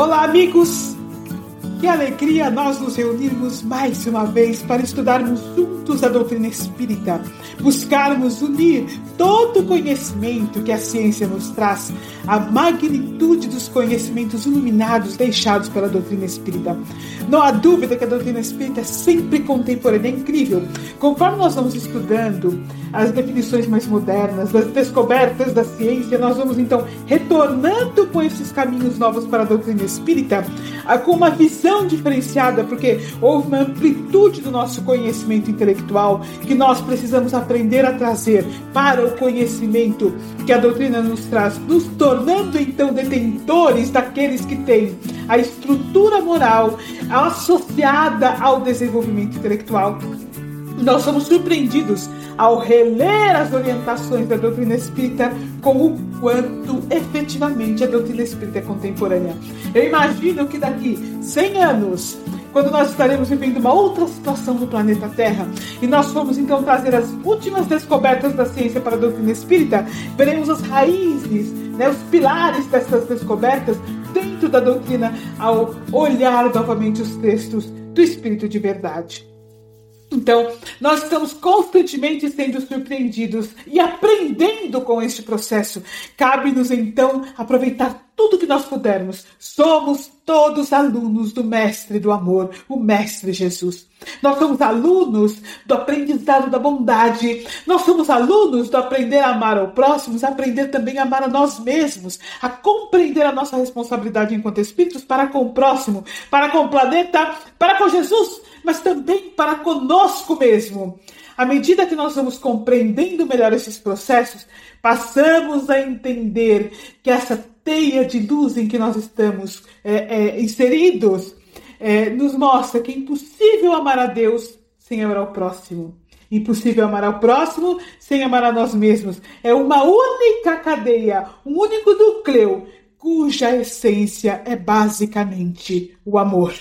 Olá, amigos! Que alegria nós nos reunirmos mais uma vez para estudarmos juntos a doutrina espírita, buscarmos unir todo o conhecimento que a ciência nos traz, a magnitude dos conhecimentos iluminados deixados pela doutrina espírita. Não há dúvida que a doutrina espírita é sempre contemporânea, é incrível. Conforme nós vamos estudando as definições mais modernas, as descobertas da ciência, nós vamos então retornando com esses caminhos novos para a doutrina espírita, com uma visão diferenciada, porque houve uma amplitude do nosso conhecimento intelectual que nós precisamos aprender a trazer para o conhecimento que a doutrina nos traz, nos tornando então detentores daqueles que têm a estrutura moral associada ao desenvolvimento intelectual. Nós somos surpreendidos ao reler as orientações da doutrina espírita com o quanto efetivamente a doutrina espírita é contemporânea. Eu imagino que daqui 100 anos, quando nós estaremos vivendo uma outra situação no planeta Terra e nós formos então trazer as últimas descobertas da ciência para a doutrina espírita, veremos as raízes, né, os pilares dessas descobertas dentro da doutrina ao olhar novamente os textos do Espírito de Verdade. Então, nós estamos constantemente sendo surpreendidos e aprendendo com este processo. Cabe-nos, então, aproveitar tudo que nós pudermos. Somos todos alunos do Mestre do Amor, o Mestre Jesus. Nós somos alunos do aprendizado da bondade. Nós somos alunos do aprender a amar ao próximo, aprender também a amar a nós mesmos, a compreender a nossa responsabilidade enquanto espíritos para com o próximo, para com o planeta, para com Jesus mas também para conosco mesmo. À medida que nós vamos compreendendo melhor esses processos, passamos a entender que essa teia de luz em que nós estamos é, é, inseridos é, nos mostra que é impossível amar a Deus sem amar ao próximo. Impossível amar ao próximo sem amar a nós mesmos. É uma única cadeia, um único núcleo, cuja essência é basicamente o amor.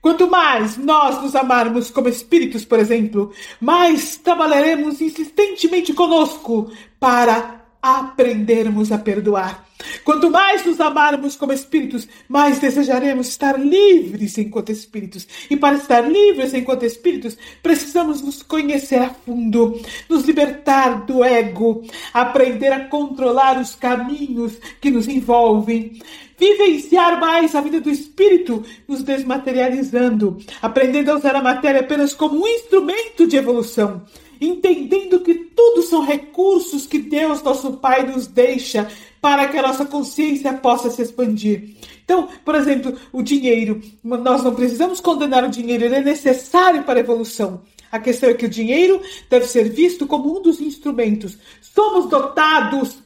Quanto mais nós nos amarmos como espíritos, por exemplo, mais trabalharemos insistentemente conosco para aprendermos a perdoar. Quanto mais nos amarmos como espíritos, mais desejaremos estar livres enquanto espíritos. E para estar livres enquanto espíritos, precisamos nos conhecer a fundo, nos libertar do ego, aprender a controlar os caminhos que nos envolvem, vivenciar mais a vida do espírito, nos desmaterializando, aprendendo a usar a matéria apenas como um instrumento de evolução entendendo que tudo são recursos que Deus, nosso Pai, nos deixa para que a nossa consciência possa se expandir. Então, por exemplo, o dinheiro. Nós não precisamos condenar o dinheiro, ele é necessário para a evolução. A questão é que o dinheiro deve ser visto como um dos instrumentos. Somos dotados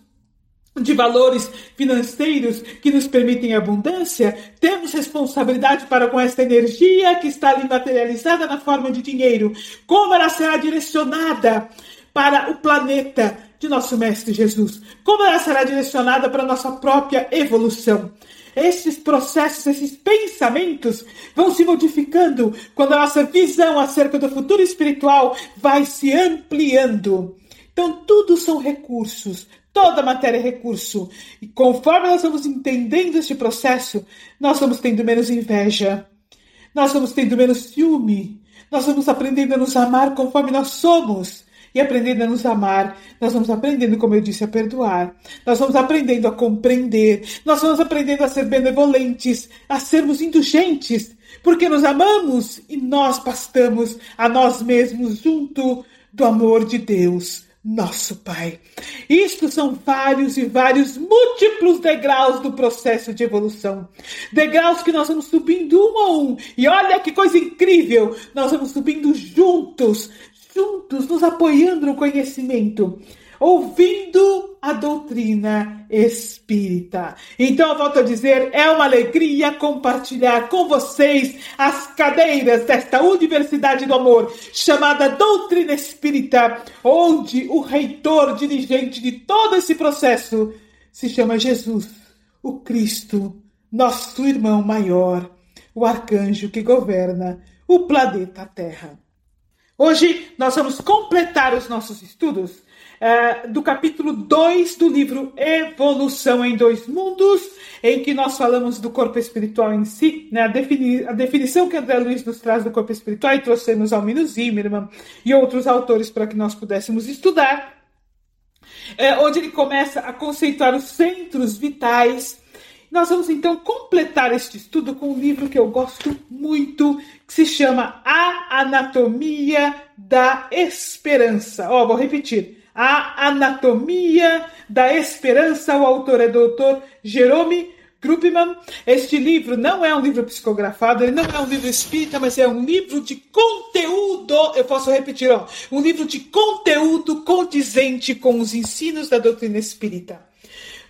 de valores financeiros que nos permitem abundância, temos responsabilidade para com esta energia que está ali materializada na forma de dinheiro. Como ela será direcionada para o planeta de nosso Mestre Jesus? Como ela será direcionada para a nossa própria evolução? Esses processos, esses pensamentos vão se modificando quando a nossa visão acerca do futuro espiritual vai se ampliando. Então, tudo são recursos, toda matéria é recurso. E conforme nós vamos entendendo este processo, nós vamos tendo menos inveja, nós vamos tendo menos ciúme, nós vamos aprendendo a nos amar conforme nós somos. E aprendendo a nos amar, nós vamos aprendendo, como eu disse, a perdoar, nós vamos aprendendo a compreender, nós vamos aprendendo a ser benevolentes, a sermos indulgentes, porque nos amamos e nós bastamos a nós mesmos junto do amor de Deus nosso Pai. Isto são vários e vários múltiplos degraus do processo de evolução. Degraus que nós vamos subindo um a um. E olha que coisa incrível! Nós vamos subindo juntos, juntos, nos apoiando no conhecimento, ouvindo a doutrina espírita. Então, volto a dizer, é uma alegria compartilhar com vocês as cadeiras desta Universidade do Amor, chamada Doutrina Espírita, onde o reitor dirigente de todo esse processo se chama Jesus, o Cristo, nosso irmão maior, o arcanjo que governa o planeta Terra. Hoje nós vamos completar os nossos estudos uh, do capítulo 2 do livro Evolução em Dois Mundos, em que nós falamos do corpo espiritual em si, né? a, defini a definição que André Luiz nos traz do corpo espiritual, e trouxemos Almino Zimmermann e outros autores para que nós pudéssemos estudar, é, onde ele começa a conceituar os centros vitais. Nós vamos então completar este estudo com um livro que eu gosto muito, que se chama A Anatomia da Esperança. Ó, oh, vou repetir. A Anatomia da Esperança. O autor é Dr. Jerome Krupman. Este livro não é um livro psicografado, ele não é um livro espírita, mas é um livro de conteúdo. Eu posso repetir, ó, um livro de conteúdo condizente com os ensinos da doutrina espírita.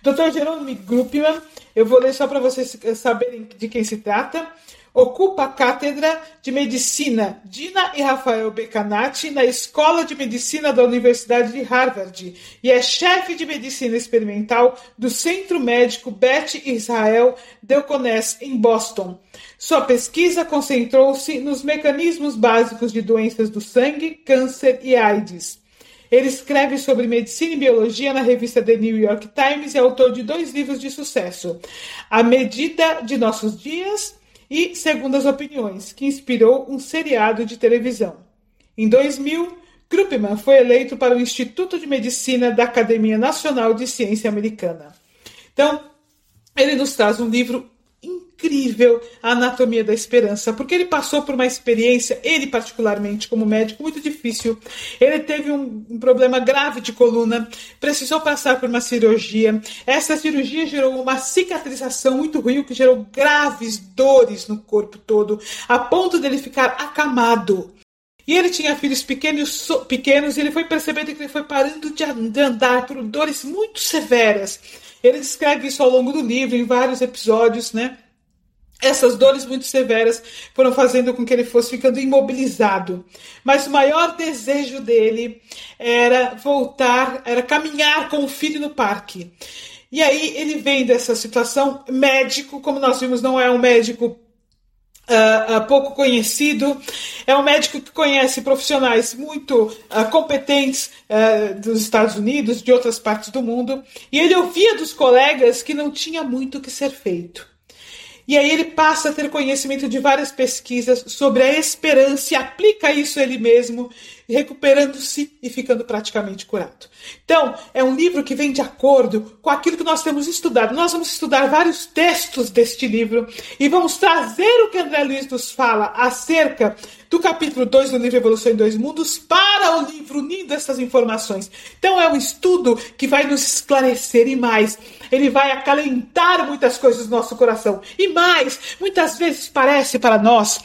Dr. Jerome Krupman, eu vou ler só para vocês saberem de quem se trata ocupa a cátedra de medicina Dina e Rafael Becanati na Escola de Medicina da Universidade de Harvard e é chefe de medicina experimental do Centro Médico Beth Israel Deaconess em Boston. Sua pesquisa concentrou-se nos mecanismos básicos de doenças do sangue, câncer e AIDS. Ele escreve sobre medicina e biologia na revista The New York Times e é autor de dois livros de sucesso: A Medida de Nossos Dias e Segundo as Opiniões, que inspirou um seriado de televisão. Em 2000, Krupman foi eleito para o Instituto de Medicina da Academia Nacional de Ciência Americana. Então, ele nos traz um livro incrível a anatomia da esperança, porque ele passou por uma experiência, ele particularmente como médico, muito difícil. Ele teve um, um, problema grave de coluna, precisou passar por uma cirurgia. Essa cirurgia gerou uma cicatrização muito ruim, que gerou graves dores no corpo todo, a ponto dele ficar acamado. E ele tinha filhos pequenos, pequenos e ele foi percebendo que ele foi parando de andar por dores muito severas. Ele descreve isso ao longo do livro, em vários episódios, né? Essas dores muito severas foram fazendo com que ele fosse ficando imobilizado. Mas o maior desejo dele era voltar, era caminhar com o filho no parque. E aí ele vem dessa situação, médico, como nós vimos, não é um médico Uh, uh, pouco conhecido. É um médico que conhece profissionais muito uh, competentes dos Estados Unidos, de outras partes do mundo, e ele ouvia dos colegas que não tinha muito o que ser feito. E aí ele passa a ter conhecimento de várias pesquisas sobre a esperança e aplica isso ele mesmo, recuperando-se e ficando praticamente curado. Então, é um livro que vem de acordo com aquilo que nós temos estudado. Nós vamos estudar vários textos deste livro e vamos trazer o que André Luiz nos fala acerca do capítulo 2 do livro Evolução em Dois Mundos para o livro unindo essas informações. Então é um estudo que vai nos esclarecer e mais. Ele vai acalentar muitas coisas no nosso coração. E mais, muitas vezes parece para nós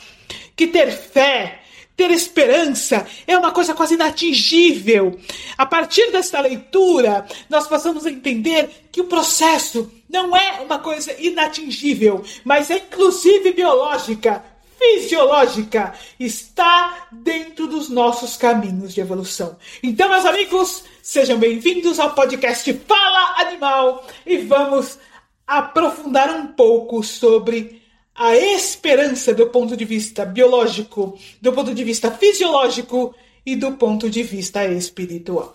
que ter fé, ter esperança é uma coisa quase inatingível. A partir desta leitura, nós passamos a entender que o processo não é uma coisa inatingível, mas é inclusive biológica fisiológica está dentro dos nossos caminhos de evolução. Então, meus amigos, sejam bem-vindos ao podcast Fala Animal e vamos aprofundar um pouco sobre a esperança do ponto de vista biológico, do ponto de vista fisiológico e do ponto de vista espiritual.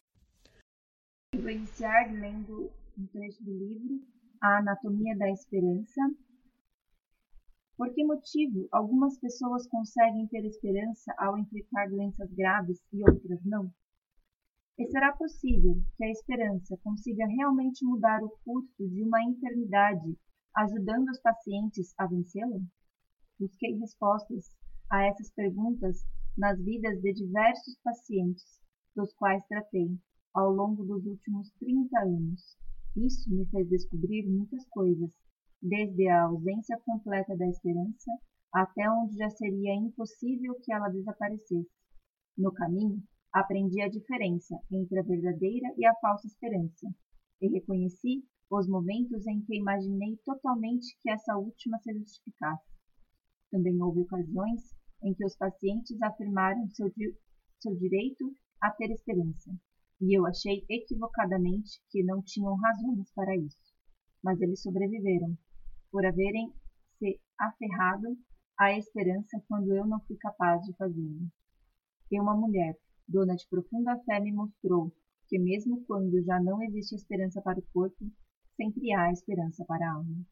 Vou iniciar lendo um trecho do livro A Anatomia da Esperança, por que motivo algumas pessoas conseguem ter esperança ao enfrentar doenças graves e outras não? E será possível que a esperança consiga realmente mudar o curso de uma enfermidade, ajudando os pacientes a vencê-la? Busquei respostas a essas perguntas nas vidas de diversos pacientes, dos quais tratei ao longo dos últimos 30 anos. Isso me fez descobrir muitas coisas desde a ausência completa da esperança até onde já seria impossível que ela desaparecesse. No caminho, aprendi a diferença entre a verdadeira e a falsa esperança, e reconheci os momentos em que imaginei totalmente que essa última se justificasse. Também houve ocasiões em que os pacientes afirmaram seu, di seu direito a ter esperança, e eu achei equivocadamente que não tinham razões para isso. Mas eles sobreviveram, por haverem se aferrado à esperança quando eu não fui capaz de fazê-lo. E uma mulher, dona de profunda fé, me mostrou porque mesmo quando já não existe esperança para o corpo, sempre há esperança para a alma.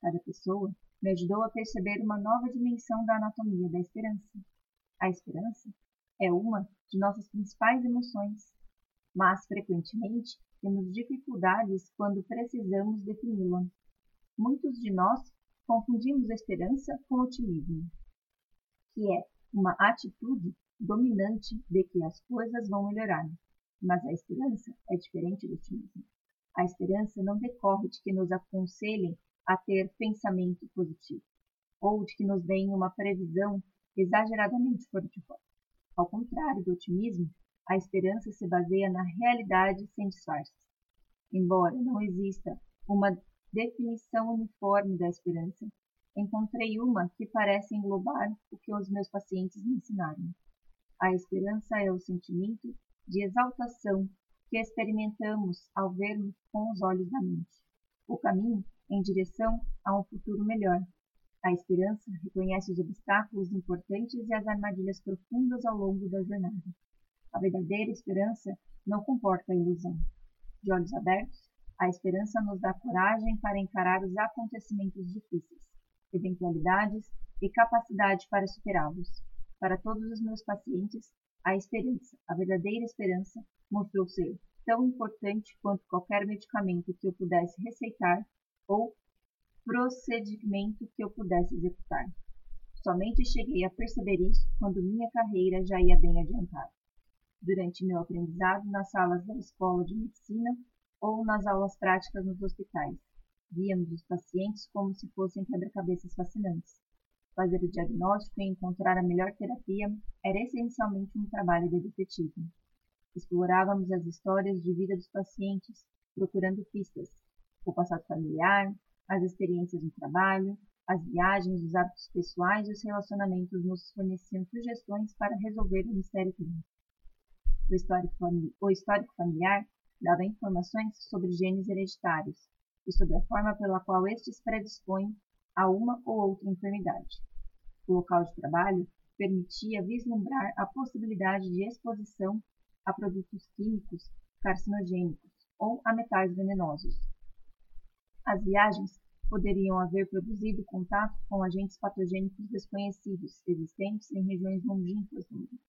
Cada pessoa me ajudou a perceber uma nova dimensão da anatomia da esperança. A esperança é uma de nossas principais emoções, mas frequentemente temos dificuldades quando precisamos defini-la. Muitos de nós confundimos esperança com otimismo, que é uma atitude dominante de que as coisas vão melhorar. Mas a esperança é diferente do otimismo. A esperança não decorre de que nos aconselhem a ter pensamento positivo, ou de que nos deem uma previsão exageradamente positiva. Ao contrário do otimismo, a esperança se baseia na realidade sem disfarces. Embora não exista uma definição uniforme da esperança, encontrei uma que parece englobar o que os meus pacientes me ensinaram. A esperança é o sentimento de exaltação que experimentamos ao vermos com os olhos da mente o caminho em direção a um futuro melhor. A esperança reconhece os obstáculos importantes e as armadilhas profundas ao longo da jornada. A verdadeira esperança não comporta a ilusão. De olhos abertos, a esperança nos dá coragem para encarar os acontecimentos difíceis, eventualidades e capacidade para superá-los. Para todos os meus pacientes, a esperança, a verdadeira esperança, mostrou ser tão importante quanto qualquer medicamento que eu pudesse receitar ou procedimento que eu pudesse executar. Somente cheguei a perceber isso quando minha carreira já ia bem adiantada durante meu aprendizado nas salas da escola de medicina ou nas aulas práticas nos hospitais. Víamos os pacientes como se fossem quebra-cabeças fascinantes. Fazer o diagnóstico e encontrar a melhor terapia era essencialmente um trabalho de detetive. Explorávamos as histórias de vida dos pacientes, procurando pistas, o passado familiar, as experiências no trabalho, as viagens, os hábitos pessoais e os relacionamentos nos forneciam sugestões para resolver o mistério clínico. O histórico, o histórico familiar dava informações sobre genes hereditários e sobre a forma pela qual estes predispõem a uma ou outra enfermidade. O local de trabalho permitia vislumbrar a possibilidade de exposição a produtos químicos carcinogênicos ou a metais venenosos. As viagens poderiam haver produzido contato com agentes patogênicos desconhecidos existentes em regiões longínquas do mundo.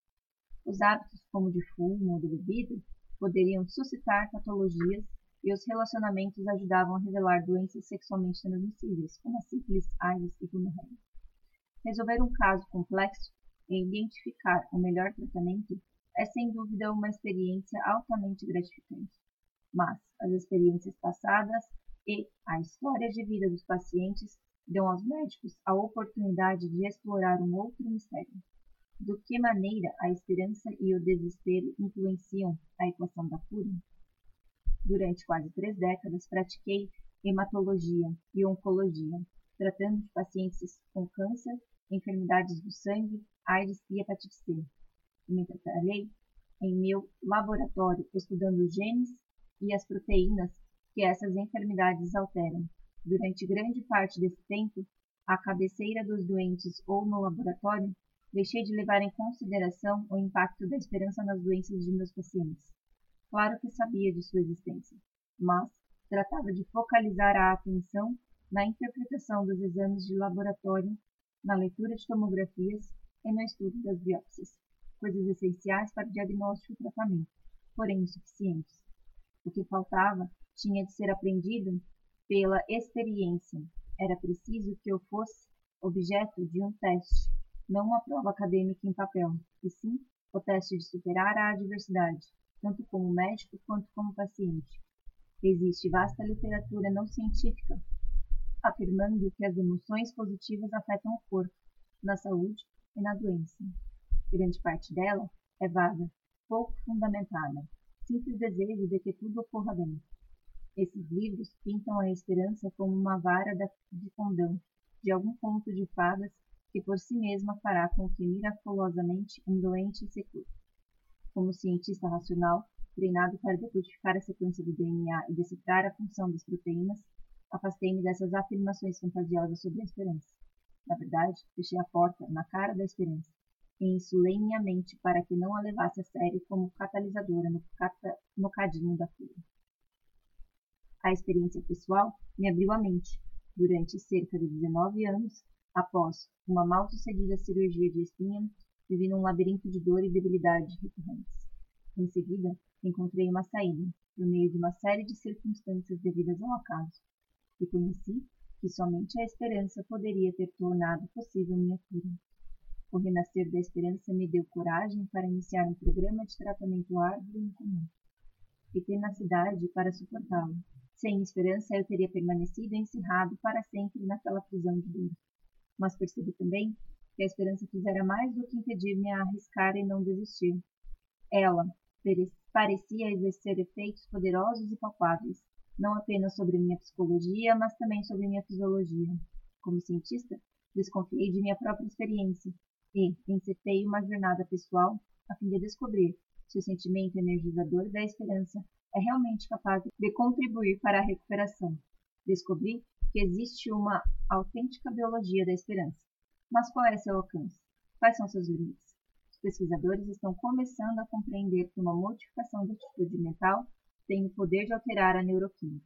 Os hábitos, como de fumo ou de bebida, poderiam suscitar patologias e os relacionamentos ajudavam a revelar doenças sexualmente transmissíveis, como a sífilis, AIDS e gonorreia. Resolver um caso complexo e identificar o melhor tratamento é sem dúvida uma experiência altamente gratificante. Mas as experiências passadas e a história de vida dos pacientes dão aos médicos a oportunidade de explorar um outro mistério do que maneira a esperança e o desespero influenciam a equação da cura? Durante quase três décadas pratiquei hematologia e oncologia, tratando de pacientes com câncer, enfermidades do sangue, AIDS e hepatite C. Também trabalhei em meu laboratório estudando os genes e as proteínas que essas enfermidades alteram. Durante grande parte desse tempo, à cabeceira dos doentes ou no laboratório, deixei de levar em consideração o impacto da esperança nas doenças de meus pacientes. Claro que sabia de sua existência, mas tratava de focalizar a atenção na interpretação dos exames de laboratório, na leitura de tomografias e no estudo das biópsias, coisas essenciais para o diagnóstico e tratamento, porém insuficientes. O que faltava tinha de ser aprendido pela experiência. Era preciso que eu fosse objeto de um teste não uma prova acadêmica em papel, e sim o teste de superar a adversidade, tanto como médico quanto como paciente. Existe vasta literatura não científica afirmando que as emoções positivas afetam o corpo, na saúde e na doença. Grande parte dela é vaga, pouco fundamentada, simples desejo de que tudo ocorra bem. Esses livros pintam a esperança como uma vara de condão, de algum conto de fadas que por si mesma fará com que miraculosamente um doente se cure. Como cientista racional, treinado para decodificar a sequência do DNA e decifrar a função das proteínas, afastei-me dessas afirmações fantasiosas sobre a esperança. Na verdade, fechei a porta na cara da esperança. E insulei minha mente para que não a levasse a sério como catalisadora no, cata, no cadinho da cura. A experiência pessoal me abriu a mente. Durante cerca de 19 anos, após uma mal-sucedida cirurgia de espinha, vivi num labirinto de dor e debilidade recorrentes. Em seguida, encontrei uma saída, por meio de uma série de circunstâncias devidas ao acaso. E conheci que somente a esperança poderia ter tornado possível minha cura. O renascer da esperança me deu coragem para iniciar um programa de tratamento árduo e incomum. E tenacidade para suportá-lo. Sem esperança, eu teria permanecido encerrado para sempre naquela prisão de dor. Mas percebi também que a esperança fizera mais do que impedir-me a arriscar e não desistir. Ela parecia exercer efeitos poderosos e palpáveis, não apenas sobre minha psicologia, mas também sobre minha fisiologia. Como cientista, desconfiei de minha própria experiência e encetei uma jornada pessoal a fim de descobrir se o sentimento energizador da esperança é realmente capaz de contribuir para a recuperação. Descobri que existe uma autêntica biologia da esperança. Mas qual é seu alcance? Quais são seus limites? Os pesquisadores estão começando a compreender que uma modificação da atitude mental tem o poder de alterar a neuroquímica.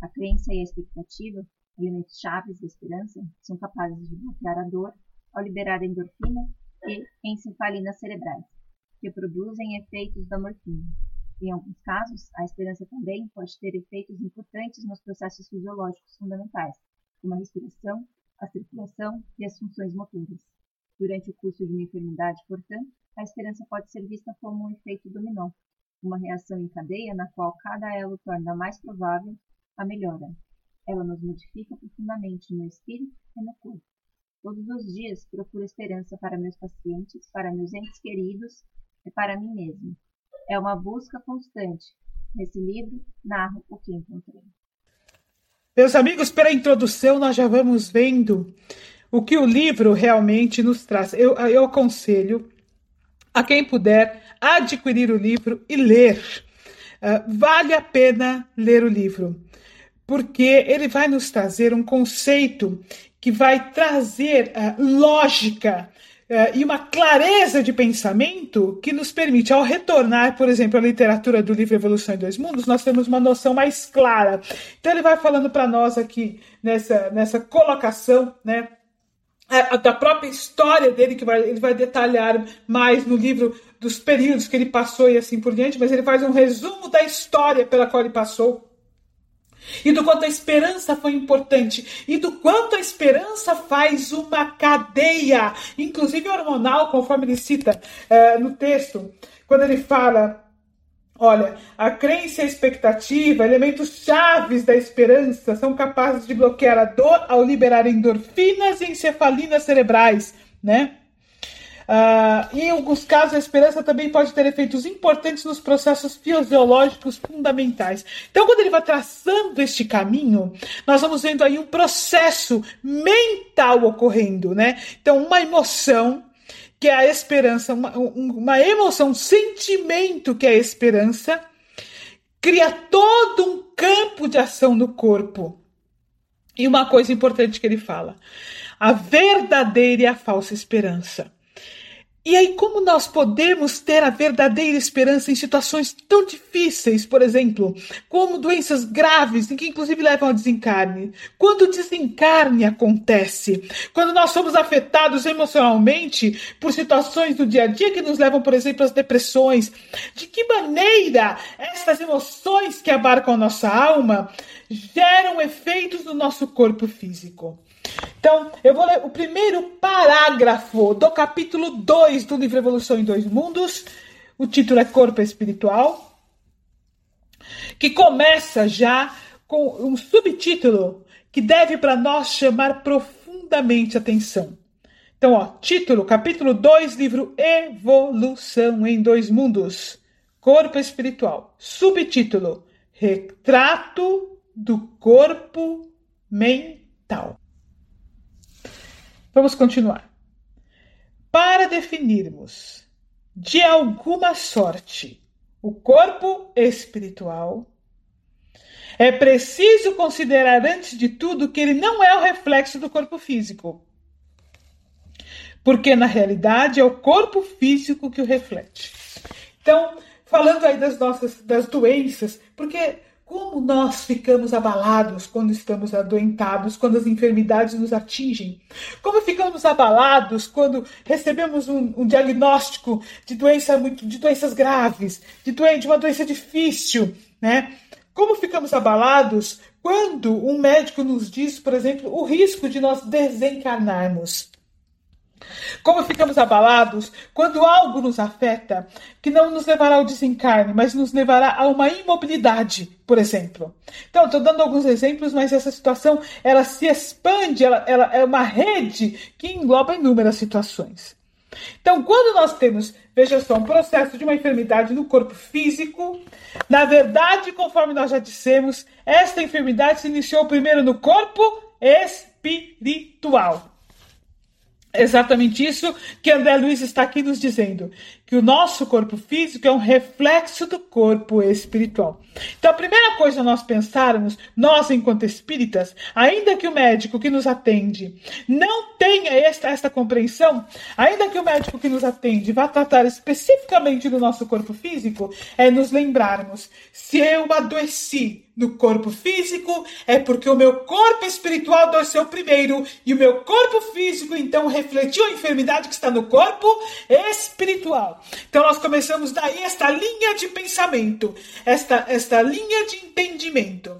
A crença e a expectativa, elementos chaves da esperança, são capazes de bloquear a dor ao liberar endorfina e encefalinas cerebrais, que produzem efeitos da morfina. Em alguns casos, a esperança também pode ter efeitos importantes nos processos fisiológicos fundamentais, como a respiração, a circulação e as funções motoras. Durante o curso de uma enfermidade, portanto, a esperança pode ser vista como um efeito dominó, uma reação em cadeia na qual cada elo torna mais provável a melhora. Ela nos modifica profundamente no espírito e no corpo. Todos os dias procuro esperança para meus pacientes, para meus entes queridos e para mim mesmo. É uma busca constante. Nesse livro, narro o que encontrei. Meus amigos, pela introdução, nós já vamos vendo o que o livro realmente nos traz. Eu, eu aconselho a quem puder adquirir o livro e ler. Uh, vale a pena ler o livro, porque ele vai nos trazer um conceito que vai trazer uh, lógica uh, e uma clareza de pensamento que nos permite, ao retornar, por exemplo, à literatura do livro Evolução em Dois Mundos, nós temos uma noção mais clara. Então ele vai falando para nós aqui nessa, nessa colocação, né? É, da própria história dele, que vai, ele vai detalhar mais no livro dos períodos que ele passou e assim por diante, mas ele faz um resumo da história pela qual ele passou. E do quanto a esperança foi importante, e do quanto a esperança faz uma cadeia, inclusive hormonal, conforme ele cita é, no texto, quando ele fala Olha, a crença e a expectativa, elementos chaves da esperança, são capazes de bloquear a dor ao liberar endorfinas e encefalinas cerebrais, né? Uh, em alguns casos, a esperança também pode ter efeitos importantes nos processos fisiológicos fundamentais. Então, quando ele vai traçando este caminho, nós vamos vendo aí um processo mental ocorrendo, né? Então, uma emoção que é a esperança, uma, uma emoção, um sentimento que é a esperança, cria todo um campo de ação no corpo. E uma coisa importante que ele fala: a verdadeira e a falsa esperança. E aí, como nós podemos ter a verdadeira esperança em situações tão difíceis, por exemplo, como doenças graves, que inclusive levam ao desencarne? Quando o desencarne acontece, quando nós somos afetados emocionalmente por situações do dia a dia que nos levam, por exemplo, às depressões, de que maneira essas emoções que abarcam a nossa alma geram efeitos no nosso corpo físico? Então, eu vou ler o primeiro parágrafo do capítulo 2 do livro Evolução em Dois Mundos. O título é Corpo Espiritual, que começa já com um subtítulo que deve para nós chamar profundamente atenção. Então, ó, título, capítulo 2, livro Evolução em Dois Mundos, Corpo Espiritual. Subtítulo: Retrato do Corpo Mental. Vamos continuar. Para definirmos de alguma sorte o corpo espiritual, é preciso considerar antes de tudo que ele não é o reflexo do corpo físico. porque na realidade é o corpo físico que o reflete. Então, falando aí das nossas das doenças, porque como nós ficamos abalados quando estamos adoentados, quando as enfermidades nos atingem? Como ficamos abalados quando recebemos um, um diagnóstico de, doença muito, de doenças graves, de, de uma doença difícil, né? Como ficamos abalados quando um médico nos diz, por exemplo, o risco de nós desencarnarmos? Como ficamos abalados quando algo nos afeta que não nos levará ao desencarne, mas nos levará a uma imobilidade, por exemplo. Então, estou dando alguns exemplos, mas essa situação ela se expande, ela, ela é uma rede que engloba inúmeras situações. Então, quando nós temos, veja só, um processo de uma enfermidade no corpo físico, na verdade, conforme nós já dissemos, esta enfermidade se iniciou primeiro no corpo espiritual exatamente isso que André Luiz está aqui nos dizendo, que o nosso corpo físico é um reflexo do corpo espiritual. Então, a primeira coisa nós pensarmos, nós enquanto espíritas, ainda que o médico que nos atende não tenha esta, esta compreensão, ainda que o médico que nos atende vá tratar especificamente do nosso corpo físico, é nos lembrarmos, se eu adoeci no corpo físico, é porque o meu corpo espiritual adoeceu primeiro, e o meu corpo físico então refletiu a enfermidade que está no corpo espiritual. Então nós começamos daí esta linha de pensamento, esta, esta linha de entendimento.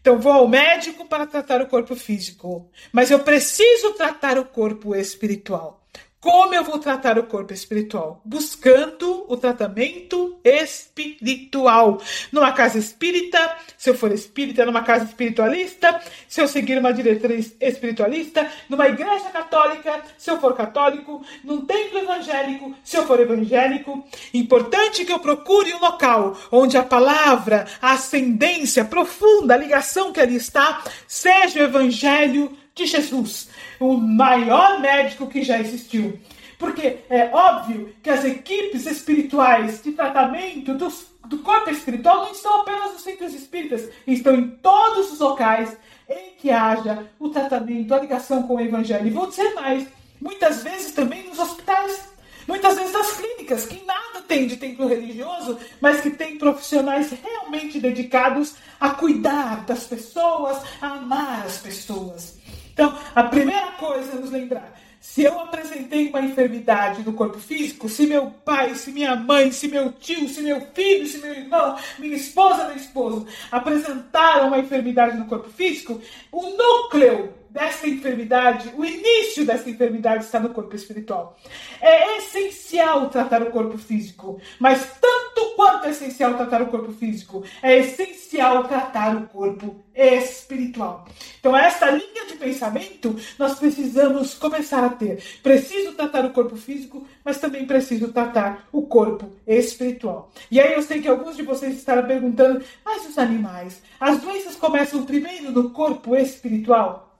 Então vou ao médico para tratar o corpo físico, mas eu preciso tratar o corpo espiritual. Como eu vou tratar o corpo espiritual? Buscando o tratamento espiritual. Numa casa espírita, se eu for espírita, numa casa espiritualista, se eu seguir uma diretriz espiritualista, numa igreja católica, se eu for católico, num templo evangélico, se eu for evangélico. Importante que eu procure um local onde a palavra, a ascendência profunda, a ligação que ali está, seja o evangelho de Jesus o maior médico que já existiu. Porque é óbvio que as equipes espirituais de tratamento dos, do corpo espiritual não estão apenas nos centros espíritas, estão em todos os locais em que haja o tratamento, a ligação com o evangelho. E vou dizer mais, muitas vezes também nos hospitais, muitas vezes nas clínicas, que nada tem de templo religioso, mas que tem profissionais realmente dedicados a cuidar das pessoas, a amar as pessoas. Então, a primeira coisa é nos lembrar: se eu apresentei uma enfermidade no corpo físico, se meu pai, se minha mãe, se meu tio, se meu filho, se meu irmão, minha esposa, meu esposo apresentaram uma enfermidade no corpo físico, o núcleo dessa enfermidade, o início dessa enfermidade está no corpo espiritual. É essencial tratar o corpo físico, mas tanto quanto é essencial tratar o corpo físico, é essencial tratar o corpo espiritual. Então, essa linha de pensamento nós precisamos começar a ter. Preciso tratar o corpo físico, mas também preciso tratar o corpo espiritual. E aí eu sei que alguns de vocês estarão perguntando, mas os animais, as doenças começam primeiro no corpo espiritual?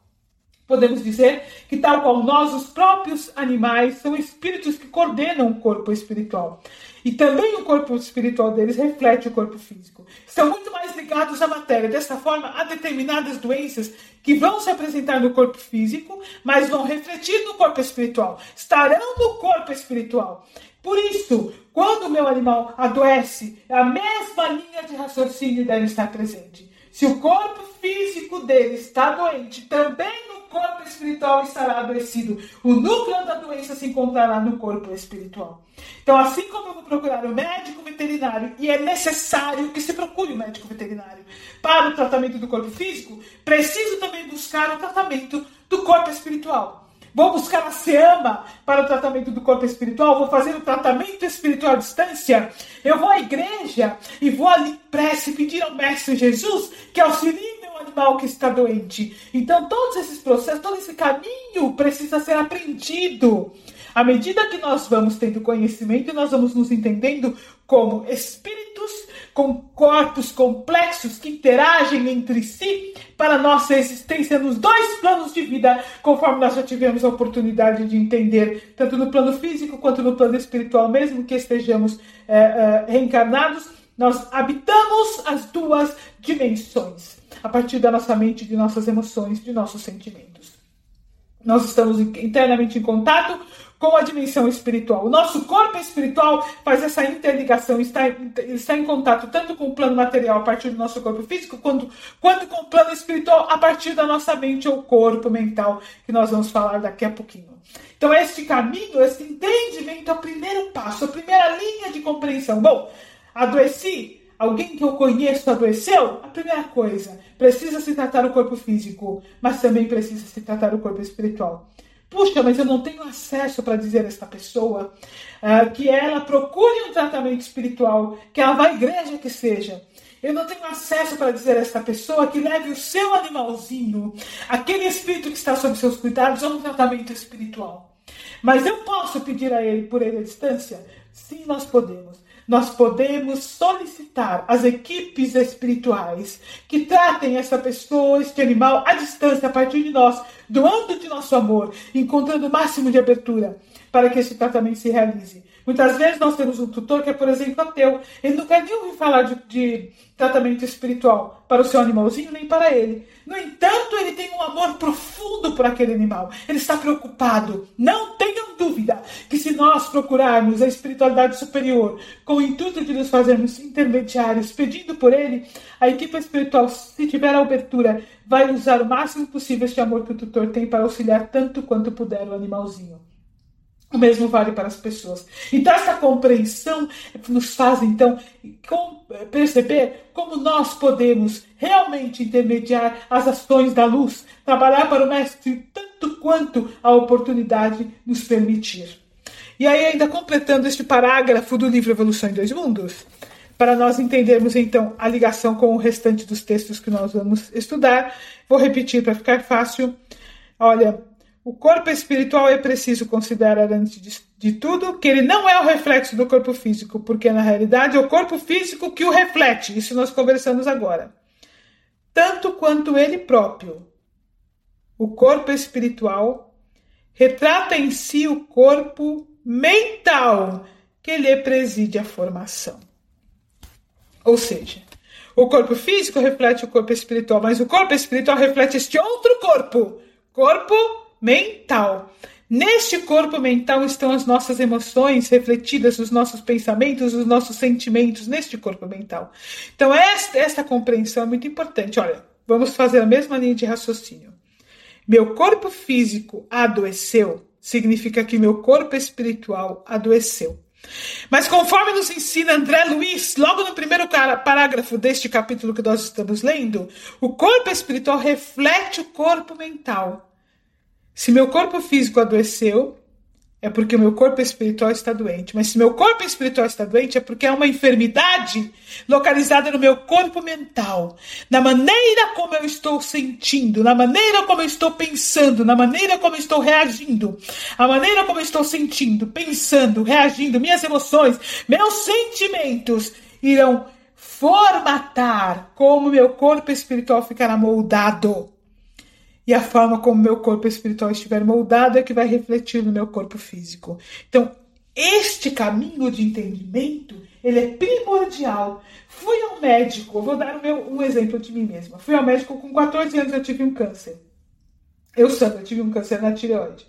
Podemos dizer que, tal qual nós, os próprios animais são espíritos que coordenam o corpo espiritual. E também o corpo espiritual deles reflete o corpo físico. Estão muito mais ligados à matéria. Dessa forma, há determinadas doenças que vão se apresentar no corpo físico, mas vão refletir no corpo espiritual. Estarão no corpo espiritual. Por isso, quando o meu animal adoece, a mesma linha de raciocínio deve estar presente. Se o corpo físico dele está doente, também no corpo espiritual estará adoecido. O núcleo da doença se encontrará no corpo espiritual. Então, assim como eu vou procurar o médico veterinário, e é necessário que se procure o médico veterinário para o tratamento do corpo físico, preciso também buscar o tratamento do corpo espiritual. Vou buscar a SEAMA para o tratamento do corpo espiritual, vou fazer o tratamento espiritual à distância. Eu vou à igreja e vou ali prece pedir ao Mestre Jesus que auxilie animal que está doente. Então, todos esses processos, todo esse caminho precisa ser aprendido. À medida que nós vamos tendo conhecimento, nós vamos nos entendendo como espíritos com corpos complexos que interagem entre si para nossa existência nos dois planos de vida, conforme nós já tivemos a oportunidade de entender, tanto no plano físico quanto no plano espiritual, mesmo que estejamos é, é, reencarnados, nós habitamos as duas dimensões a partir da nossa mente, de nossas emoções, de nossos sentimentos. nós estamos internamente em contato com a dimensão espiritual. O nosso corpo espiritual faz essa interligação, está, está em contato tanto com o plano material a partir do nosso corpo físico, quanto, quanto com o plano espiritual a partir da nossa mente ou corpo mental, que nós vamos falar daqui a pouquinho. Então, este caminho, esse entendimento é o primeiro passo, a primeira linha de compreensão. Bom, adoeci, alguém que eu conheço adoeceu, a primeira coisa, precisa se tratar o corpo físico, mas também precisa se tratar o corpo espiritual. Puxa, mas eu não tenho acesso para dizer a esta pessoa uh, que ela procure um tratamento espiritual, que ela vá à igreja que seja. Eu não tenho acesso para dizer a esta pessoa que leve o seu animalzinho, aquele espírito que está sob seus cuidados, a um tratamento espiritual. Mas eu posso pedir a ele por ele a distância? Sim, nós podemos nós podemos solicitar às equipes espirituais que tratem essa pessoa, este animal, à distância, a partir de nós, doando de nosso amor, encontrando o máximo de abertura para que esse tratamento se realize. Muitas vezes nós temos um tutor que é, por exemplo, ateu. Ele não quer nem ouvir falar de, de tratamento espiritual para o seu animalzinho, nem para ele. No entanto, ele tem um amor profundo por aquele animal. Ele está preocupado. Não tenham dúvida que se nós procurarmos a espiritualidade superior com o intuito de nos fazermos intermediários, pedindo por ele, a equipe espiritual, se tiver a abertura, vai usar o máximo possível este amor que o tutor tem para auxiliar tanto quanto puder o animalzinho. O mesmo vale para as pessoas. Então, essa compreensão nos faz, então, perceber como nós podemos realmente intermediar as ações da luz, trabalhar para o Mestre tanto quanto a oportunidade nos permitir. E aí, ainda completando este parágrafo do livro Evolução em Dois Mundos, para nós entendermos então a ligação com o restante dos textos que nós vamos estudar, vou repetir para ficar fácil. Olha, o corpo espiritual é preciso considerar antes de, de, tudo que ele não é o reflexo do corpo físico, porque na realidade é o corpo físico que o reflete. Isso nós conversamos agora. Tanto quanto ele próprio. O corpo espiritual retrata em si o corpo mental que lhe preside a formação. Ou seja, o corpo físico reflete o corpo espiritual, mas o corpo espiritual reflete este outro corpo, corpo mental. Neste corpo mental estão as nossas emoções refletidas nos nossos pensamentos, nos nossos sentimentos, neste corpo mental. Então, esta, esta compreensão é muito importante. Olha, vamos fazer a mesma linha de raciocínio. Meu corpo físico adoeceu, significa que meu corpo espiritual adoeceu. Mas conforme nos ensina André Luiz, logo no primeiro parágrafo deste capítulo que nós estamos lendo, o corpo espiritual reflete o corpo mental. Se meu corpo físico adoeceu, é porque o meu corpo espiritual está doente. Mas se meu corpo espiritual está doente, é porque é uma enfermidade localizada no meu corpo mental, na maneira como eu estou sentindo, na maneira como eu estou pensando, na maneira como eu estou reagindo, a maneira como eu estou sentindo, pensando, reagindo, minhas emoções, meus sentimentos irão formatar como meu corpo espiritual ficará moldado e a forma como meu corpo espiritual estiver moldado é que vai refletir no meu corpo físico. Então, este caminho de entendimento, ele é primordial. Fui ao médico, vou dar meu, um exemplo de mim mesma. Fui ao médico com 14 anos, eu tive um câncer. Eu, Sandra, tive um câncer na tireoide.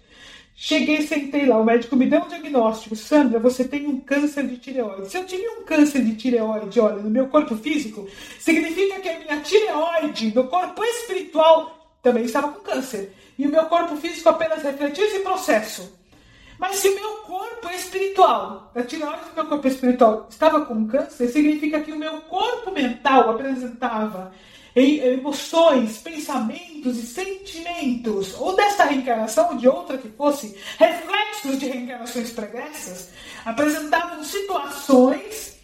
Cheguei, sentei lá, o médico me deu um diagnóstico. Sandra, você tem um câncer de tireoide. Se eu tive um câncer de tireoide, olha, no meu corpo físico, significa que a minha tireoide, no corpo espiritual, também estava com câncer. E o meu corpo físico apenas refletiu esse processo. Mas se o meu corpo espiritual, a tireoide do meu corpo espiritual estava com câncer, significa que o meu corpo mental apresentava emoções, pensamentos e sentimentos, ou dessa reencarnação ou de outra que fosse, reflexos de reencarnações pregressas, apresentavam situações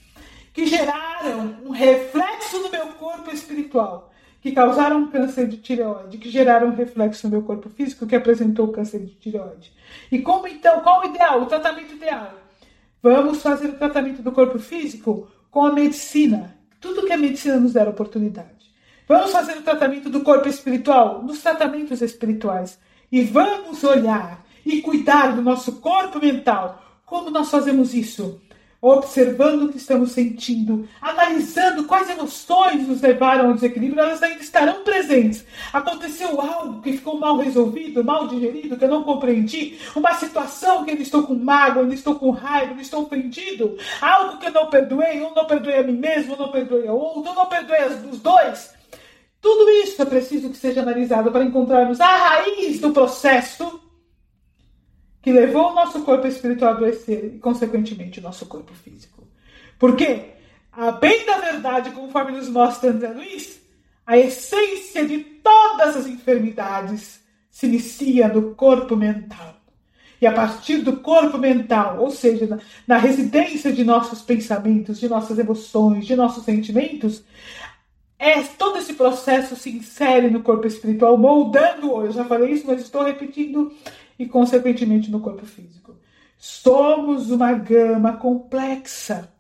que geraram um reflexo no meu corpo espiritual que causaram câncer de tireoide, que geraram reflexo no meu corpo físico que apresentou câncer de tireoide. E como então, qual o ideal, o tratamento ideal? Vamos fazer o tratamento do corpo físico com a medicina, tudo que a medicina nos der oportunidade. Vamos fazer o tratamento do corpo espiritual nos tratamentos espirituais. E vamos olhar e cuidar do nosso corpo mental. Como nós fazemos isso? Observando o que estamos sentindo, analisando quais emoções nos levaram ao desequilíbrio, elas ainda estarão presentes. Aconteceu algo que ficou mal resolvido, mal digerido, que eu não compreendi, uma situação que ainda estou com mágoa, ainda estou com raiva, ainda estou ofendido, algo que eu não perdoei, ou não perdoei a mim mesmo, ou não perdoei a outro, ou não perdoei os dois. Tudo isso é preciso que seja analisado para encontrarmos a raiz do processo que levou o nosso corpo espiritual a adoecer e, consequentemente, o nosso corpo físico. Porque, a bem da verdade, conforme nos mostra André Luiz, a essência de todas as enfermidades se inicia no corpo mental. E a partir do corpo mental, ou seja, na, na residência de nossos pensamentos, de nossas emoções, de nossos sentimentos, é, todo esse processo se insere no corpo espiritual, moldando-o. Eu já falei isso, mas estou repetindo e, consequentemente, no corpo físico. Somos uma gama complexa.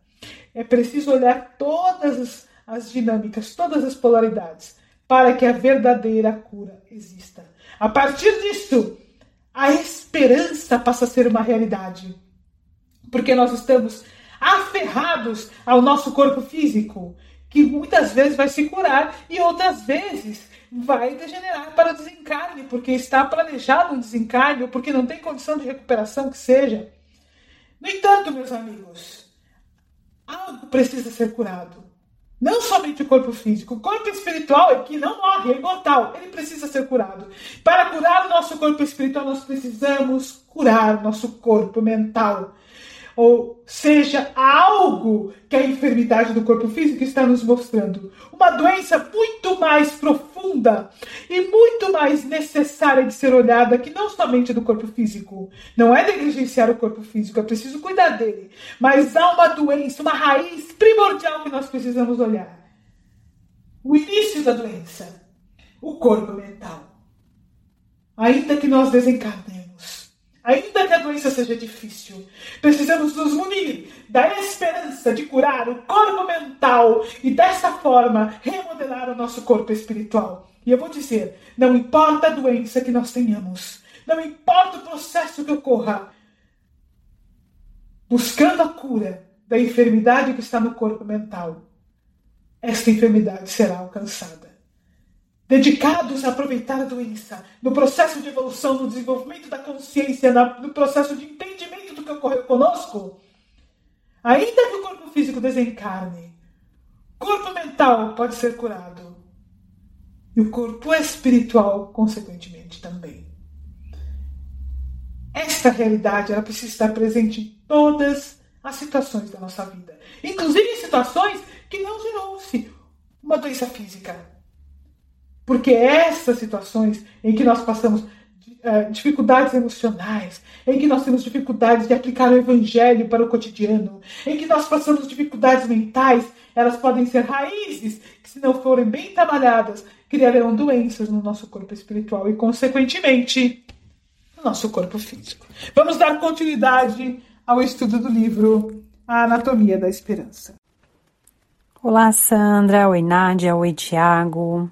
É preciso olhar todas as, as dinâmicas, todas as polaridades, para que a verdadeira cura exista. A partir disso, a esperança passa a ser uma realidade. Porque nós estamos aferrados ao nosso corpo físico, que muitas vezes vai se curar e outras vezes vai degenerar para desencarne, porque está planejado um desencarne ou porque não tem condição de recuperação que seja. No entanto, meus amigos, algo precisa ser curado. Não somente o corpo físico, o corpo espiritual é que não morre, é imortal, ele precisa ser curado. Para curar o nosso corpo espiritual, nós precisamos curar nosso corpo mental ou seja algo que a enfermidade do corpo físico está nos mostrando. Uma doença muito mais profunda e muito mais necessária de ser olhada que não somente do corpo físico. Não é negligenciar o corpo físico, é preciso cuidar dele. Mas há uma doença, uma raiz primordial que nós precisamos olhar. O início da doença, o corpo mental. Ainda que nós desencarnemos Ainda que a doença seja difícil, precisamos nos munir da esperança de curar o corpo mental e dessa forma remodelar o nosso corpo espiritual. E eu vou dizer: não importa a doença que nós tenhamos, não importa o processo que ocorra, buscando a cura da enfermidade que está no corpo mental, esta enfermidade será alcançada dedicados a aproveitar a doença, no processo de evolução, no desenvolvimento da consciência, no processo de entendimento do que ocorreu conosco, ainda que o corpo físico desencarne, o corpo mental pode ser curado. E o corpo espiritual, consequentemente, também. Esta realidade ela precisa estar presente em todas as situações da nossa vida, inclusive em situações que não gerou-se uma doença física porque essas situações em que nós passamos uh, dificuldades emocionais, em que nós temos dificuldades de aplicar o evangelho para o cotidiano, em que nós passamos dificuldades mentais, elas podem ser raízes que, se não forem bem trabalhadas, criarão doenças no nosso corpo espiritual e, consequentemente, no nosso corpo físico. Vamos dar continuidade ao estudo do livro A Anatomia da Esperança. Olá, Sandra. Oi, Nádia. Oi, Tiago.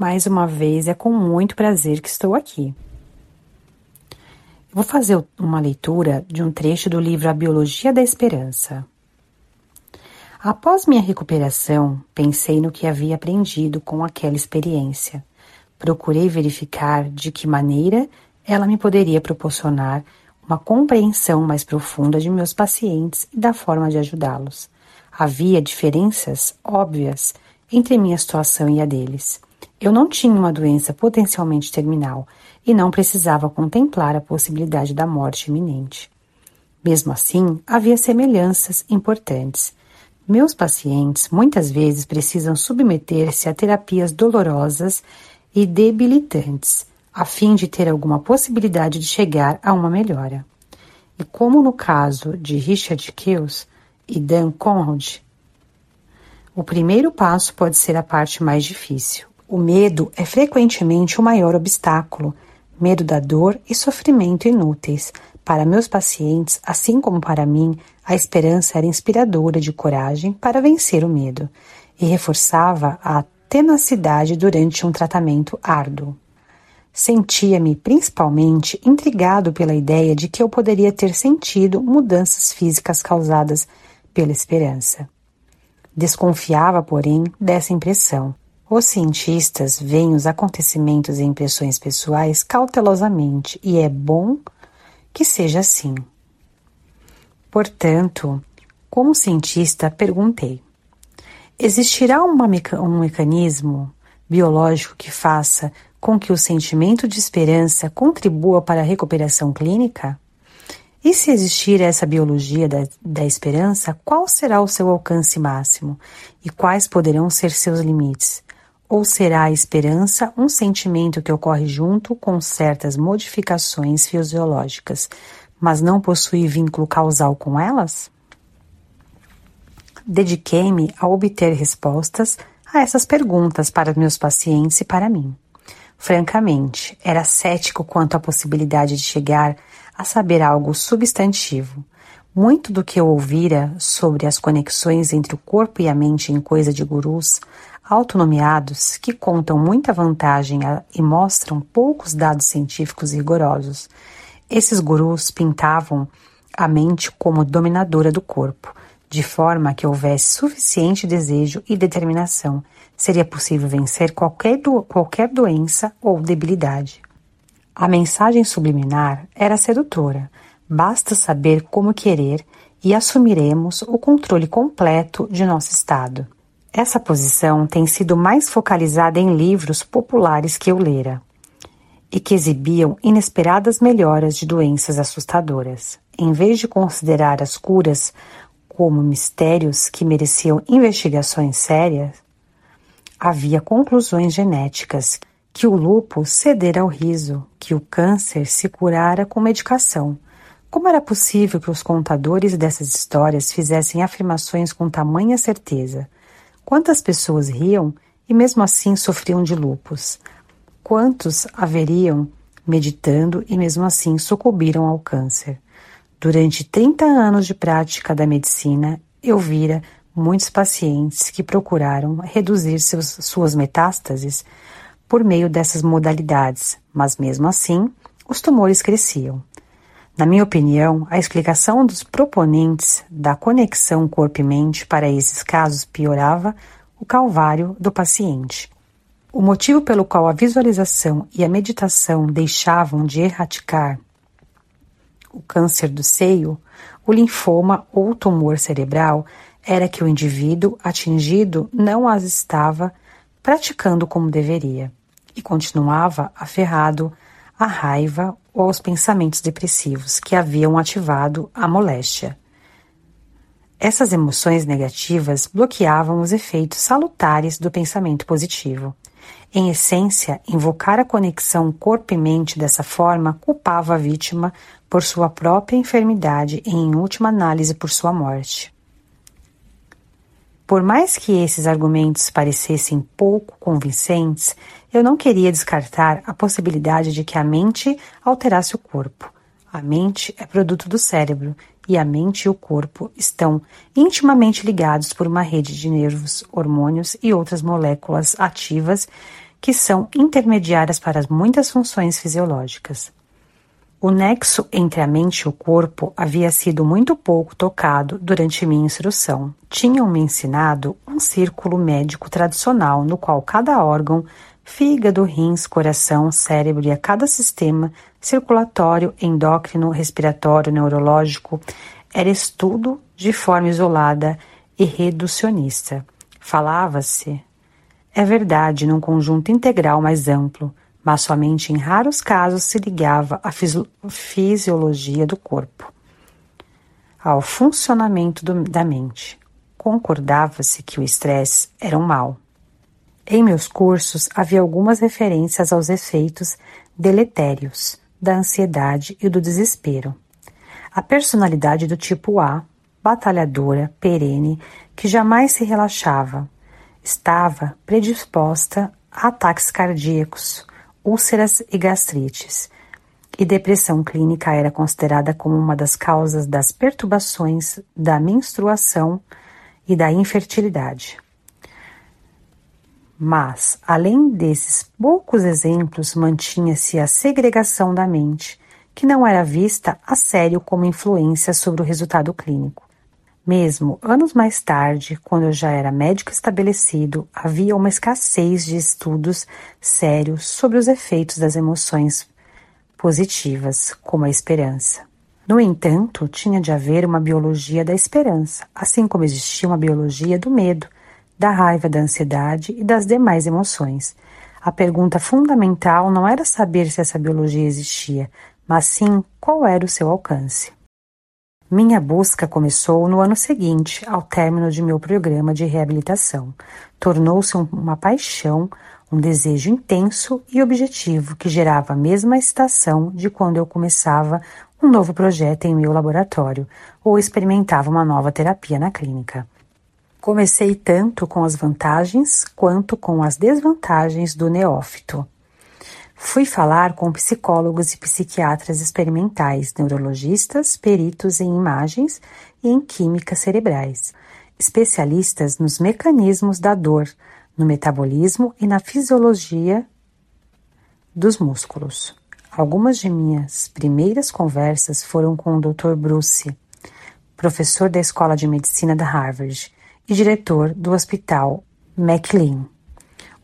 Mais uma vez, é com muito prazer que estou aqui. Vou fazer uma leitura de um trecho do livro A Biologia da Esperança. Após minha recuperação, pensei no que havia aprendido com aquela experiência. Procurei verificar de que maneira ela me poderia proporcionar uma compreensão mais profunda de meus pacientes e da forma de ajudá-los. Havia diferenças óbvias entre minha situação e a deles. Eu não tinha uma doença potencialmente terminal e não precisava contemplar a possibilidade da morte iminente. Mesmo assim, havia semelhanças importantes. Meus pacientes muitas vezes precisam submeter-se a terapias dolorosas e debilitantes, a fim de ter alguma possibilidade de chegar a uma melhora. E como no caso de Richard Kills e Dan Conrad, o primeiro passo pode ser a parte mais difícil, o medo é frequentemente o maior obstáculo, medo da dor e sofrimento inúteis. Para meus pacientes, assim como para mim, a esperança era inspiradora de coragem para vencer o medo e reforçava a tenacidade durante um tratamento árduo. Sentia-me principalmente intrigado pela ideia de que eu poderia ter sentido mudanças físicas causadas pela esperança. Desconfiava, porém, dessa impressão. Os cientistas veem os acontecimentos e impressões pessoais cautelosamente e é bom que seja assim. Portanto, como cientista, perguntei: existirá meca um mecanismo biológico que faça com que o sentimento de esperança contribua para a recuperação clínica? E se existir essa biologia da, da esperança, qual será o seu alcance máximo e quais poderão ser seus limites? Ou será a esperança um sentimento que ocorre junto com certas modificações fisiológicas, mas não possui vínculo causal com elas? Dediquei-me a obter respostas a essas perguntas para meus pacientes e para mim. Francamente, era cético quanto à possibilidade de chegar a saber algo substantivo. Muito do que eu ouvira sobre as conexões entre o corpo e a mente em coisa de gurus autonomeados que contam muita vantagem e mostram poucos dados científicos rigorosos. Esses gurus pintavam a mente como dominadora do corpo, de forma que houvesse suficiente desejo e determinação, seria possível vencer qualquer, do, qualquer doença ou debilidade. A mensagem subliminar era sedutora. Basta saber como querer e assumiremos o controle completo de nosso estado. Essa posição tem sido mais focalizada em livros populares que eu lera e que exibiam inesperadas melhoras de doenças assustadoras. Em vez de considerar as curas como mistérios que mereciam investigações sérias, havia conclusões genéticas que o lúpus cedera ao riso, que o câncer se curara com medicação. Como era possível que os contadores dessas histórias fizessem afirmações com tamanha certeza? Quantas pessoas riam e mesmo assim sofriam de lúpus? Quantos haveriam meditando e mesmo assim sucumbiram ao câncer? Durante 30 anos de prática da medicina, eu vira muitos pacientes que procuraram reduzir seus, suas metástases por meio dessas modalidades, mas mesmo assim, os tumores cresciam. Na minha opinião, a explicação dos proponentes da conexão corpo e mente para esses casos piorava o calvário do paciente. O motivo pelo qual a visualização e a meditação deixavam de erradicar o câncer do seio, o linfoma ou tumor cerebral era que o indivíduo atingido não as estava praticando como deveria e continuava aferrado à raiva ou aos pensamentos depressivos que haviam ativado a moléstia. Essas emoções negativas bloqueavam os efeitos salutares do pensamento positivo. Em essência, invocar a conexão corpo e mente dessa forma culpava a vítima por sua própria enfermidade e, em última análise, por sua morte. Por mais que esses argumentos parecessem pouco convincentes, eu não queria descartar a possibilidade de que a mente alterasse o corpo. A mente é produto do cérebro e a mente e o corpo estão intimamente ligados por uma rede de nervos, hormônios e outras moléculas ativas que são intermediárias para muitas funções fisiológicas. O nexo entre a mente e o corpo havia sido muito pouco tocado durante minha instrução. Tinham-me ensinado um círculo médico tradicional no qual cada órgão, fígado, rins, coração, cérebro e a cada sistema circulatório, endócrino, respiratório, neurológico era estudo de forma isolada e reducionista. Falava-se, é verdade, num conjunto integral mais amplo, mas somente em raros casos se ligava à fisiologia do corpo, ao funcionamento do, da mente. Concordava-se que o estresse era um mal. Em meus cursos havia algumas referências aos efeitos deletérios da ansiedade e do desespero. A personalidade do tipo A, batalhadora, perene, que jamais se relaxava, estava predisposta a ataques cardíacos, úlceras e gastrites, e depressão clínica era considerada como uma das causas das perturbações da menstruação e da infertilidade. Mas, além desses poucos exemplos, mantinha-se a segregação da mente, que não era vista a sério como influência sobre o resultado clínico. Mesmo anos mais tarde, quando eu já era médico estabelecido, havia uma escassez de estudos sérios sobre os efeitos das emoções positivas, como a esperança. No entanto, tinha de haver uma biologia da esperança, assim como existia uma biologia do medo, da raiva, da ansiedade e das demais emoções. A pergunta fundamental não era saber se essa biologia existia, mas sim qual era o seu alcance. Minha busca começou no ano seguinte, ao término de meu programa de reabilitação. Tornou-se uma paixão, um desejo intenso e objetivo que gerava a mesma excitação de quando eu começava um novo projeto em meu laboratório ou experimentava uma nova terapia na clínica. Comecei tanto com as vantagens quanto com as desvantagens do neófito. Fui falar com psicólogos e psiquiatras experimentais, neurologistas, peritos em imagens e em químicas cerebrais, especialistas nos mecanismos da dor, no metabolismo e na fisiologia dos músculos. Algumas de minhas primeiras conversas foram com o Dr. Bruce, professor da Escola de Medicina da Harvard, e diretor do Hospital McLean,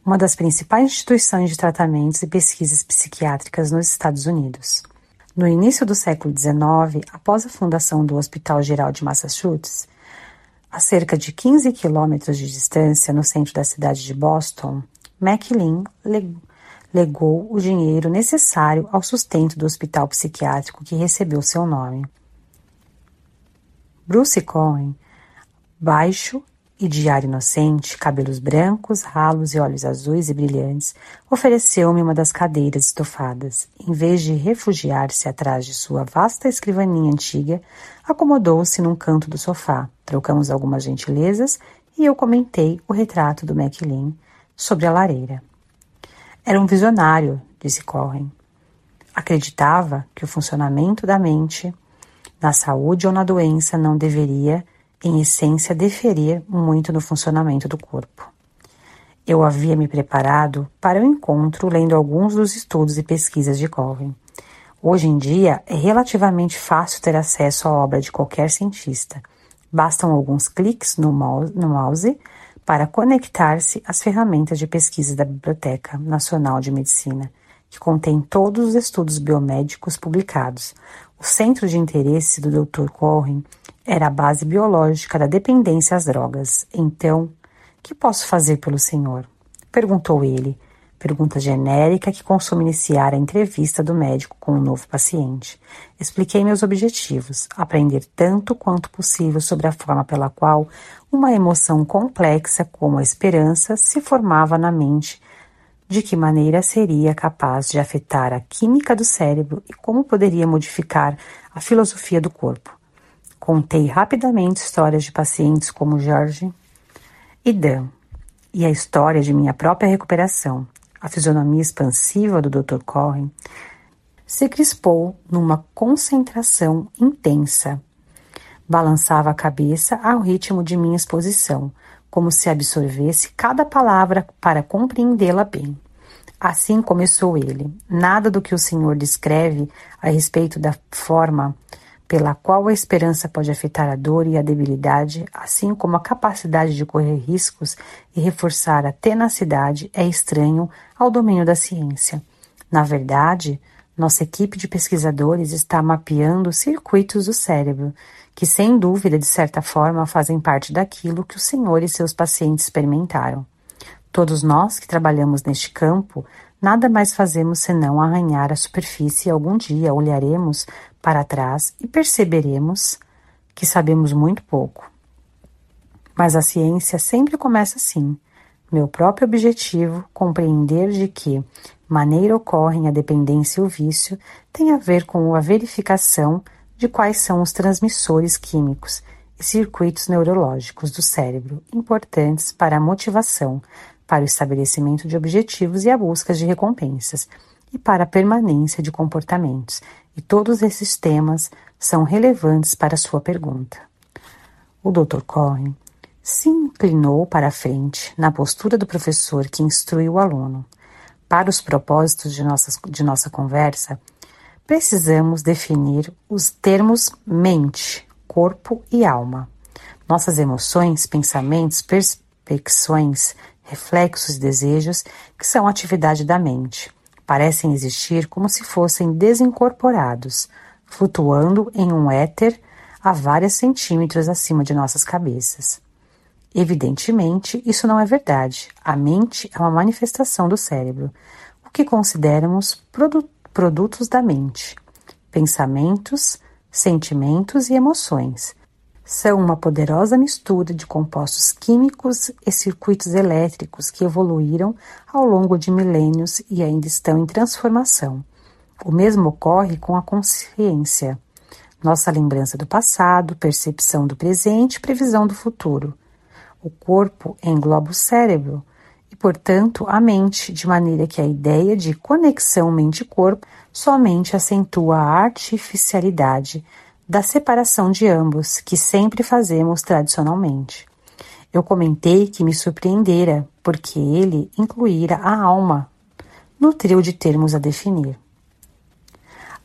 uma das principais instituições de tratamentos e pesquisas psiquiátricas nos Estados Unidos. No início do século XIX, após a fundação do Hospital Geral de Massachusetts, a cerca de 15 quilômetros de distância no centro da cidade de Boston, McLean legou o dinheiro necessário ao sustento do hospital psiquiátrico que recebeu seu nome. Bruce Cohen, baixo e de ar inocente, cabelos brancos, ralos e olhos azuis e brilhantes, ofereceu-me uma das cadeiras estofadas. Em vez de refugiar-se atrás de sua vasta escrivaninha antiga, acomodou-se num canto do sofá. Trocamos algumas gentilezas e eu comentei o retrato do MacLean sobre a lareira. Era um visionário, disse Cohen. Acreditava que o funcionamento da mente, na saúde ou na doença, não deveria em essência, deferir muito no funcionamento do corpo. Eu havia me preparado para o encontro lendo alguns dos estudos e pesquisas de Colvin. Hoje em dia, é relativamente fácil ter acesso à obra de qualquer cientista. Bastam alguns cliques no mouse para conectar-se às ferramentas de pesquisa da Biblioteca Nacional de Medicina, que contém todos os estudos biomédicos publicados. O centro de interesse do Dr. Cohen era a base biológica da dependência às drogas. Então, que posso fazer pelo senhor? Perguntou ele. Pergunta genérica que consome iniciar a entrevista do médico com o um novo paciente. Expliquei meus objetivos, aprender tanto quanto possível sobre a forma pela qual uma emoção complexa como a esperança se formava na mente, de que maneira seria capaz de afetar a química do cérebro e como poderia modificar a filosofia do corpo. Contei rapidamente histórias de pacientes como Jorge e Dan, e a história de minha própria recuperação. A fisionomia expansiva do Dr. Cohen se crispou numa concentração intensa. Balançava a cabeça ao ritmo de minha exposição, como se absorvesse cada palavra para compreendê-la bem. Assim começou ele. Nada do que o Senhor descreve a respeito da forma pela qual a esperança pode afetar a dor e a debilidade, assim como a capacidade de correr riscos e reforçar a tenacidade, é estranho ao domínio da ciência. Na verdade, nossa equipe de pesquisadores está mapeando circuitos do cérebro, que sem dúvida, de certa forma, fazem parte daquilo que o Senhor e seus pacientes experimentaram. Todos nós que trabalhamos neste campo nada mais fazemos senão arranhar a superfície e algum dia olharemos para trás e perceberemos que sabemos muito pouco. Mas a ciência sempre começa assim. Meu próprio objetivo, compreender de que maneira ocorrem a dependência e o vício, tem a ver com a verificação de quais são os transmissores químicos e circuitos neurológicos do cérebro importantes para a motivação, para o estabelecimento de objetivos e a busca de recompensas, e para a permanência de comportamentos, e todos esses temas são relevantes para sua pergunta. O Dr. Cohen se inclinou para a frente, na postura do professor que instrui o aluno. Para os propósitos de, nossas, de nossa conversa, precisamos definir os termos mente, corpo e alma. Nossas emoções, pensamentos, perspecções, reflexos e desejos, que são atividade da mente, parecem existir como se fossem desincorporados, flutuando em um éter a vários centímetros acima de nossas cabeças. Evidentemente, isso não é verdade. A mente é uma manifestação do cérebro, o que consideramos produ produtos da mente, pensamentos, sentimentos e emoções. São uma poderosa mistura de compostos químicos e circuitos elétricos que evoluíram ao longo de milênios e ainda estão em transformação. O mesmo ocorre com a consciência nossa lembrança do passado, percepção do presente, previsão do futuro. O corpo engloba o cérebro e, portanto, a mente, de maneira que a ideia de conexão mente-corpo somente acentua a artificialidade da separação de ambos, que sempre fazemos tradicionalmente. Eu comentei que me surpreendera, porque ele incluíra a alma no trio de termos a definir.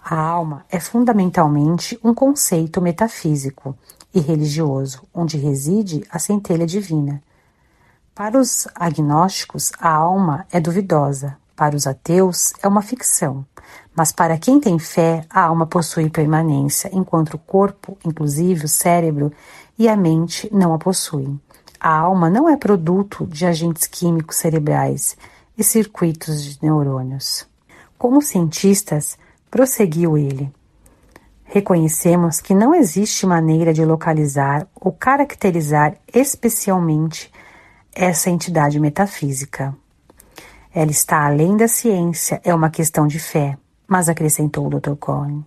A alma é fundamentalmente um conceito metafísico e religioso, onde reside a centelha divina. Para os agnósticos, a alma é duvidosa, para os ateus, é uma ficção. Mas para quem tem fé, a alma possui permanência, enquanto o corpo, inclusive o cérebro e a mente, não a possuem. A alma não é produto de agentes químicos cerebrais e circuitos de neurônios. Como cientistas, Prosseguiu ele. Reconhecemos que não existe maneira de localizar ou caracterizar especialmente essa entidade metafísica. Ela está além da ciência, é uma questão de fé, mas acrescentou o Dr. Cohen.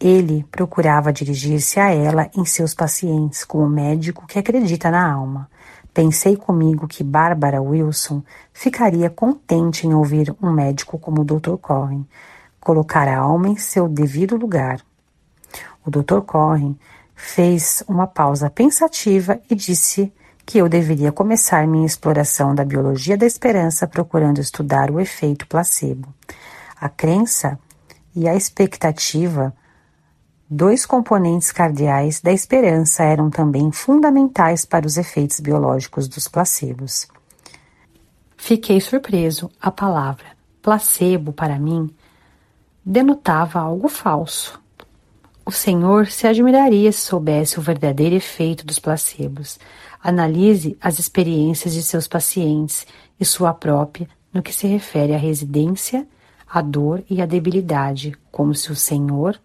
Ele procurava dirigir-se a ela em seus pacientes, como médico que acredita na alma. Pensei comigo que Bárbara Wilson ficaria contente em ouvir um médico como o Dr. Cohen, colocar a alma em seu devido lugar. O Dr. Corrin fez uma pausa pensativa e disse que eu deveria começar minha exploração da biologia da esperança procurando estudar o efeito placebo. A crença e a expectativa, dois componentes cardeais da esperança, eram também fundamentais para os efeitos biológicos dos placebos. Fiquei surpreso. A palavra placebo, para mim, denotava algo falso. O Senhor se admiraria se soubesse o verdadeiro efeito dos placebos. Analise as experiências de seus pacientes e sua própria no que se refere à residência, à dor e à debilidade, como se o Senhor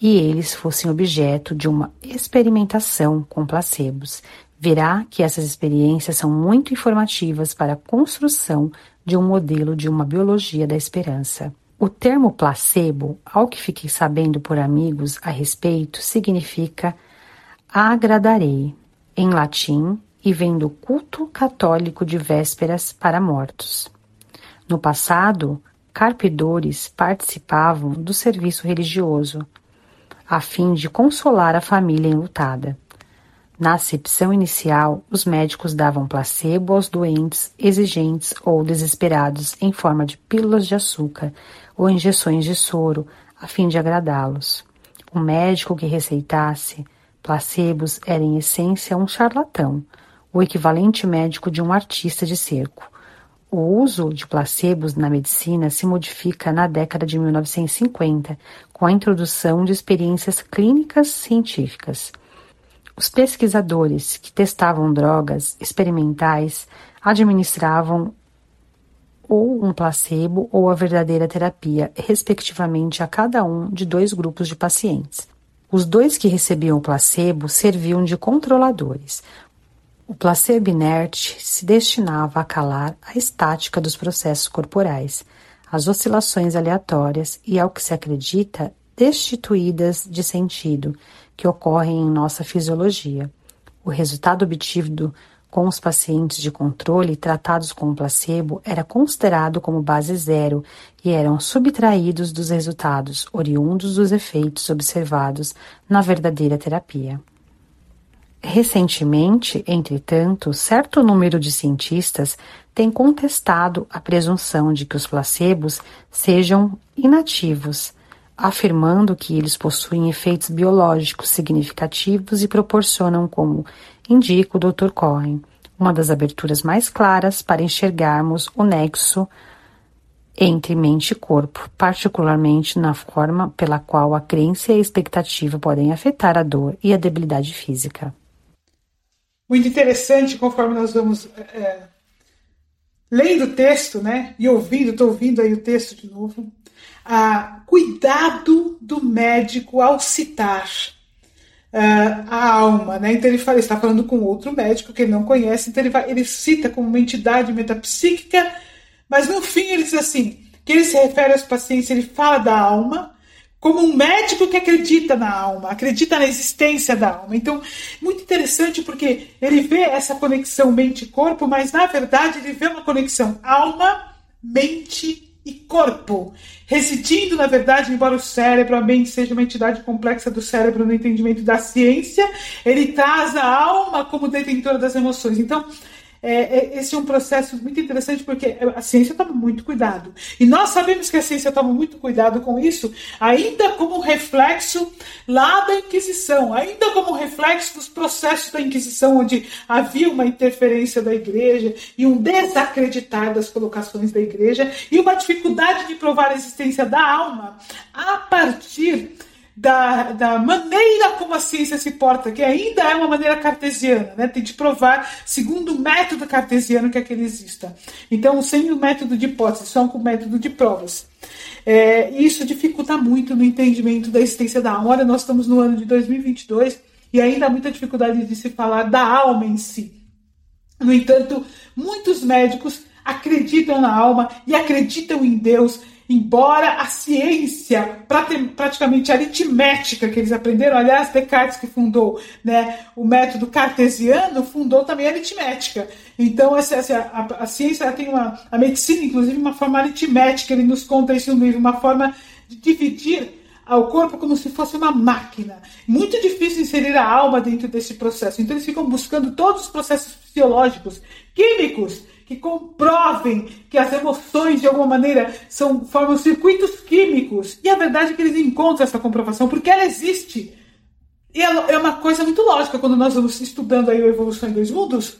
e eles fossem objeto de uma experimentação com placebos. Verá que essas experiências são muito informativas para a construção de um modelo de uma biologia da esperança. O termo placebo, ao que fiquei sabendo por amigos a respeito, significa agradarei, em latim, e vem do culto católico de vésperas para mortos. No passado, carpidores participavam do serviço religioso, a fim de consolar a família enlutada. Na acepção inicial, os médicos davam placebo aos doentes exigentes ou desesperados em forma de pílulas de açúcar ou injeções de soro, a fim de agradá-los. O médico que receitasse placebos era em essência um charlatão, o equivalente médico de um artista de circo. O uso de placebos na medicina se modifica na década de 1950, com a introdução de experiências clínicas científicas. Os pesquisadores que testavam drogas experimentais administravam ou um placebo ou a verdadeira terapia, respectivamente, a cada um de dois grupos de pacientes. Os dois que recebiam o placebo serviam de controladores. O placebo inerte se destinava a calar a estática dos processos corporais, as oscilações aleatórias e, ao que se acredita, destituídas de sentido que ocorrem em nossa fisiologia. O resultado obtido com os pacientes de controle tratados com placebo era considerado como base zero e eram subtraídos dos resultados oriundos dos efeitos observados na verdadeira terapia. Recentemente, entretanto, certo número de cientistas tem contestado a presunção de que os placebos sejam inativos afirmando que eles possuem efeitos biológicos significativos e proporcionam, como indica o Dr. Cohen, uma das aberturas mais claras para enxergarmos o nexo entre mente e corpo, particularmente na forma pela qual a crença e a expectativa podem afetar a dor e a debilidade física. Muito interessante, conforme nós vamos é, lendo o texto, né, e ouvindo, estou ouvindo aí o texto de novo, ah, cuidado do médico ao citar uh, a alma, né? Então ele fala, está falando com outro médico que ele não conhece, então ele, vai, ele cita como uma entidade metapsíquica, mas no fim ele diz assim, que ele se refere aos pacientes, ele fala da alma como um médico que acredita na alma, acredita na existência da alma. Então, muito interessante porque ele vê essa conexão mente-corpo, mas na verdade ele vê uma conexão alma-mente e corpo, residindo, na verdade, embora o cérebro, a mente seja uma entidade complexa do cérebro no entendimento da ciência, ele traz a alma como detentora das emoções. Então, é, é, esse é um processo muito interessante porque a ciência toma muito cuidado. E nós sabemos que a ciência toma muito cuidado com isso, ainda como reflexo lá da Inquisição, ainda como reflexo dos processos da Inquisição, onde havia uma interferência da igreja e um desacreditar das colocações da igreja e uma dificuldade de provar a existência da alma a partir da, da maneira como a ciência se porta, que ainda é uma maneira cartesiana, né? tem de provar, segundo o método cartesiano, que aquele exista. Então, sem o método de hipótese, só com o método de provas. É, isso dificulta muito no entendimento da existência da alma. Olha, nós estamos no ano de 2022 e ainda há muita dificuldade de se falar da alma em si. No entanto, muitos médicos acreditam na alma e acreditam em Deus embora a ciência praticamente aritmética que eles aprenderam, aliás, Descartes que fundou né, o método cartesiano, fundou também a aritmética. Então, essa, essa a, a, ciência tem uma, a medicina, inclusive, uma forma aritmética, ele nos conta isso no livro, uma forma de dividir ao corpo como se fosse uma máquina. Muito difícil inserir a alma dentro desse processo. Então, eles ficam buscando todos os processos fisiológicos, químicos, que comprovem que as emoções, de alguma maneira, são, formam circuitos químicos. E a verdade é que eles encontram essa comprovação, porque ela existe. E é uma coisa muito lógica quando nós vamos estudando aí a evolução em dois mundos,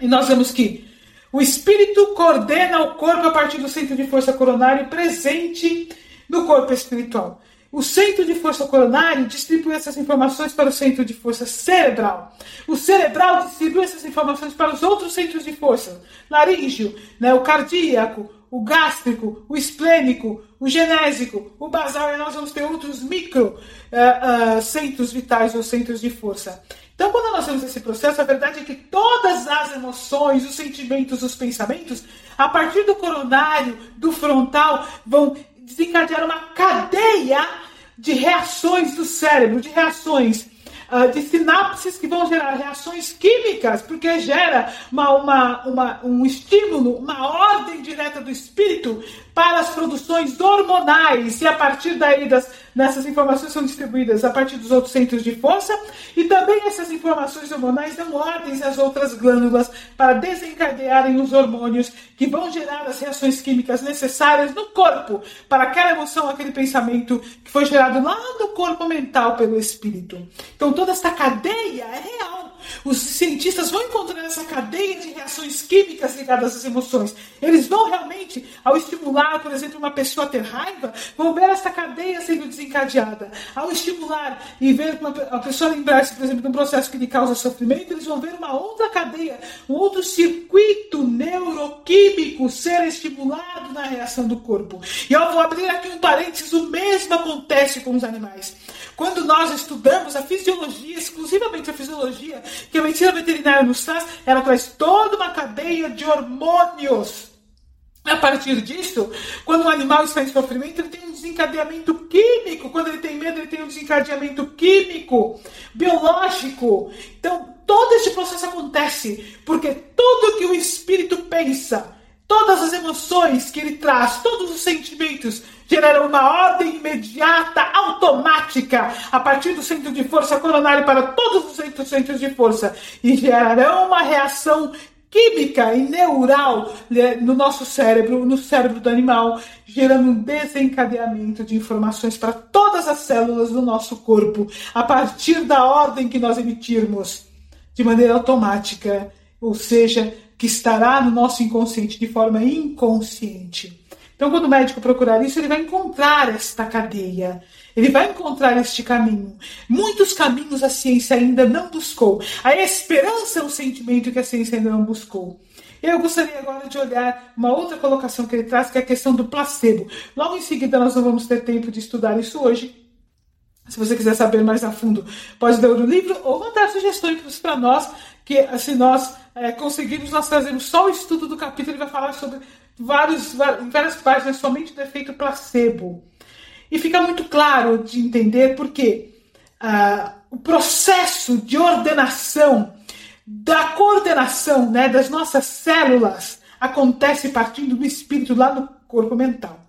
e nós vemos que o espírito coordena o corpo a partir do centro de força coronário presente no corpo espiritual. O centro de força coronário distribui essas informações para o centro de força cerebral. O cerebral distribui essas informações para os outros centros de força. Laríngeo, né, o cardíaco, o gástrico, o esplênico, o genésico, o basal, e nós vamos ter outros micro uh, uh, centros vitais ou centros de força. Então, quando nós temos esse processo, a verdade é que todas as emoções, os sentimentos, os pensamentos, a partir do coronário, do frontal, vão desencadear uma cadeia de reações do cérebro, de reações, uh, de sinapses que vão gerar reações químicas, porque gera uma, uma, uma, um estímulo, uma ordem direta do espírito para as produções hormonais, e a partir daí das, nessas informações são distribuídas a partir dos outros centros de força, e também essas informações hormonais dão ordens às outras glândulas para desencadearem os hormônios que vão gerar as reações químicas necessárias no corpo para aquela emoção, aquele pensamento que foi gerado lá no corpo mental pelo espírito. Então toda essa cadeia é real. Os cientistas vão encontrar essa cadeia de reações químicas ligadas às emoções. Eles vão realmente, ao estimular, por exemplo, uma pessoa a ter raiva, vão ver essa cadeia sendo desencadeada. Ao estimular e ver uma, a pessoa lembrar-se, por exemplo, de um processo que lhe causa sofrimento, eles vão ver uma outra cadeia, um outro circuito neuroquímico ser estimulado na reação do corpo. E eu vou abrir aqui um parênteses: o mesmo acontece com os animais. Quando nós estudamos a fisiologia, exclusivamente a fisiologia, que a medicina veterinária nos traz, ela traz toda uma cadeia de hormônios. A partir disso, quando um animal está em sofrimento, ele tem um desencadeamento químico. Quando ele tem medo, ele tem um desencadeamento químico, biológico. Então, todo esse processo acontece porque tudo que o espírito pensa, todas as emoções que ele traz, todos os sentimentos gerarão uma ordem imediata, automática, a partir do centro de força coronário para todos os centros, de força e gerarão uma reação química e neural né, no nosso cérebro, no cérebro do animal, gerando um desencadeamento de informações para todas as células do nosso corpo, a partir da ordem que nós emitirmos, de maneira automática, ou seja, que estará no nosso inconsciente de forma inconsciente. Então, quando o médico procurar isso, ele vai encontrar esta cadeia. Ele vai encontrar este caminho. Muitos caminhos a ciência ainda não buscou. A esperança é um sentimento que a ciência ainda não buscou. Eu gostaria agora de olhar uma outra colocação que ele traz, que é a questão do placebo. Logo em seguida, nós não vamos ter tempo de estudar isso hoje. Se você quiser saber mais a fundo, pode ler o livro ou mandar sugestões para nós, que se nós é, conseguirmos, nós trazemos só o estudo do capítulo, ele vai falar sobre vários, várias páginas somente do efeito placebo. E fica muito claro de entender porque ah, o processo de ordenação, da coordenação né, das nossas células, acontece partindo do espírito lá no corpo mental.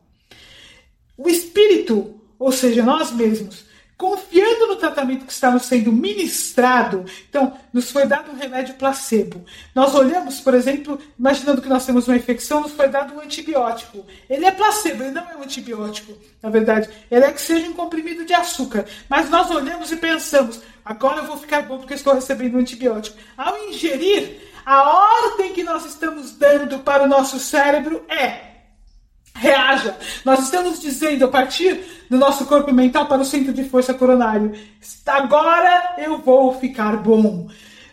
O espírito, ou seja, nós mesmos, confiando no tratamento que nos sendo ministrado. Então, nos foi dado um remédio placebo. Nós olhamos, por exemplo, imaginando que nós temos uma infecção, nos foi dado um antibiótico. Ele é placebo, ele não é um antibiótico, na verdade. Ele é que seja um comprimido de açúcar. Mas nós olhamos e pensamos, agora eu vou ficar bom porque estou recebendo um antibiótico. Ao ingerir, a ordem que nós estamos dando para o nosso cérebro é reaja. Nós estamos dizendo a partir do nosso corpo mental para o centro de força coronário: agora eu vou ficar bom.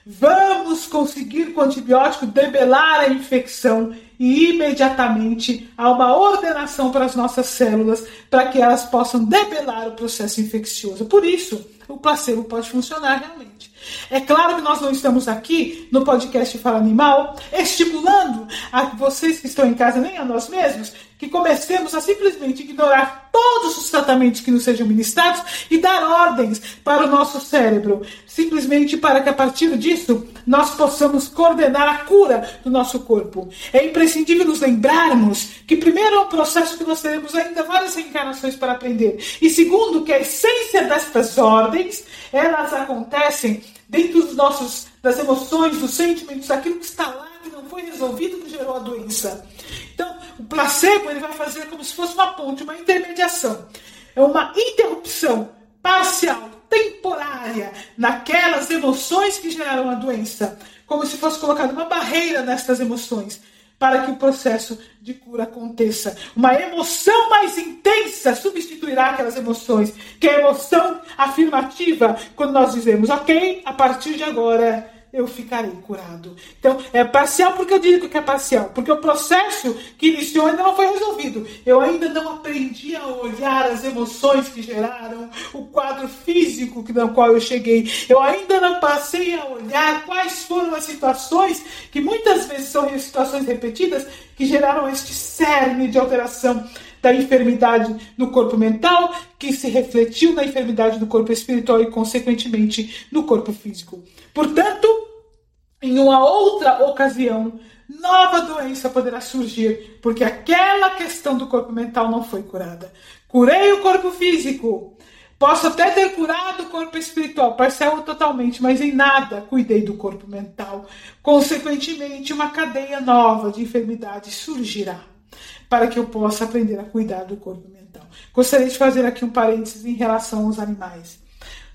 Vamos conseguir com o antibiótico debelar a infecção e imediatamente há uma ordenação para as nossas células para que elas possam debelar o processo infeccioso. Por isso, o placebo pode funcionar realmente. É claro que nós não estamos aqui no podcast Fala Animal estimulando a vocês que estão em casa, nem a nós mesmos, que comecemos a simplesmente ignorar todos os tratamentos que nos sejam ministrados e dar ordens para o nosso cérebro, simplesmente para que a partir disso nós possamos coordenar a cura do nosso corpo. É imprescindível nos lembrarmos que, primeiro, é um processo que nós teremos ainda várias reencarnações para aprender, e segundo, que a essência destas ordens elas acontecem dentro dos nossos, das emoções, dos sentimentos, daquilo que está lá que não foi resolvido que gerou a doença. Então, o placebo ele vai fazer como se fosse uma ponte, uma intermediação. É uma interrupção parcial, temporária, naquelas emoções que geraram a doença. Como se fosse colocada uma barreira nestas emoções para que o processo de cura aconteça. Uma emoção mais intensa substituirá aquelas emoções, que é a emoção afirmativa, quando nós dizemos, ok, a partir de agora eu ficarei curado. Então, é parcial porque eu digo que é parcial, porque o processo que iniciou ainda não foi resolvido. Eu ainda não aprendi a olhar as emoções que geraram o quadro físico no qual eu cheguei. Eu ainda não passei a olhar quais foram as situações, que muitas vezes são situações repetidas, que geraram este cerne de alteração da enfermidade no corpo mental, que se refletiu na enfermidade do corpo espiritual e, consequentemente, no corpo físico. Portanto, em uma outra ocasião, nova doença poderá surgir, porque aquela questão do corpo mental não foi curada. Curei o corpo físico. Posso até ter curado o corpo espiritual, parcial ou totalmente, mas em nada cuidei do corpo mental. Consequentemente, uma cadeia nova de enfermidades surgirá para que eu possa aprender a cuidar do corpo mental. Gostaria de fazer aqui um parênteses em relação aos animais.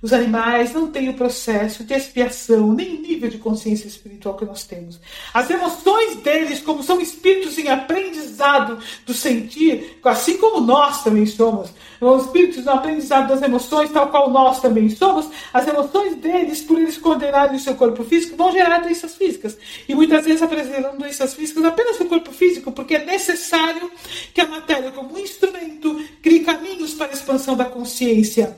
Os animais não têm o processo de expiação, nem nível de consciência espiritual que nós temos. As emoções deles, como são espíritos em aprendizado do sentir, assim como nós também somos, os espíritos no aprendizado das emoções, tal qual nós também somos, as emoções deles, por eles coordenarem o seu corpo físico, vão gerar doenças físicas. E muitas vezes apresentam doenças físicas apenas no corpo físico, porque é necessário que a matéria, como um instrumento, crie caminhos para a expansão da consciência.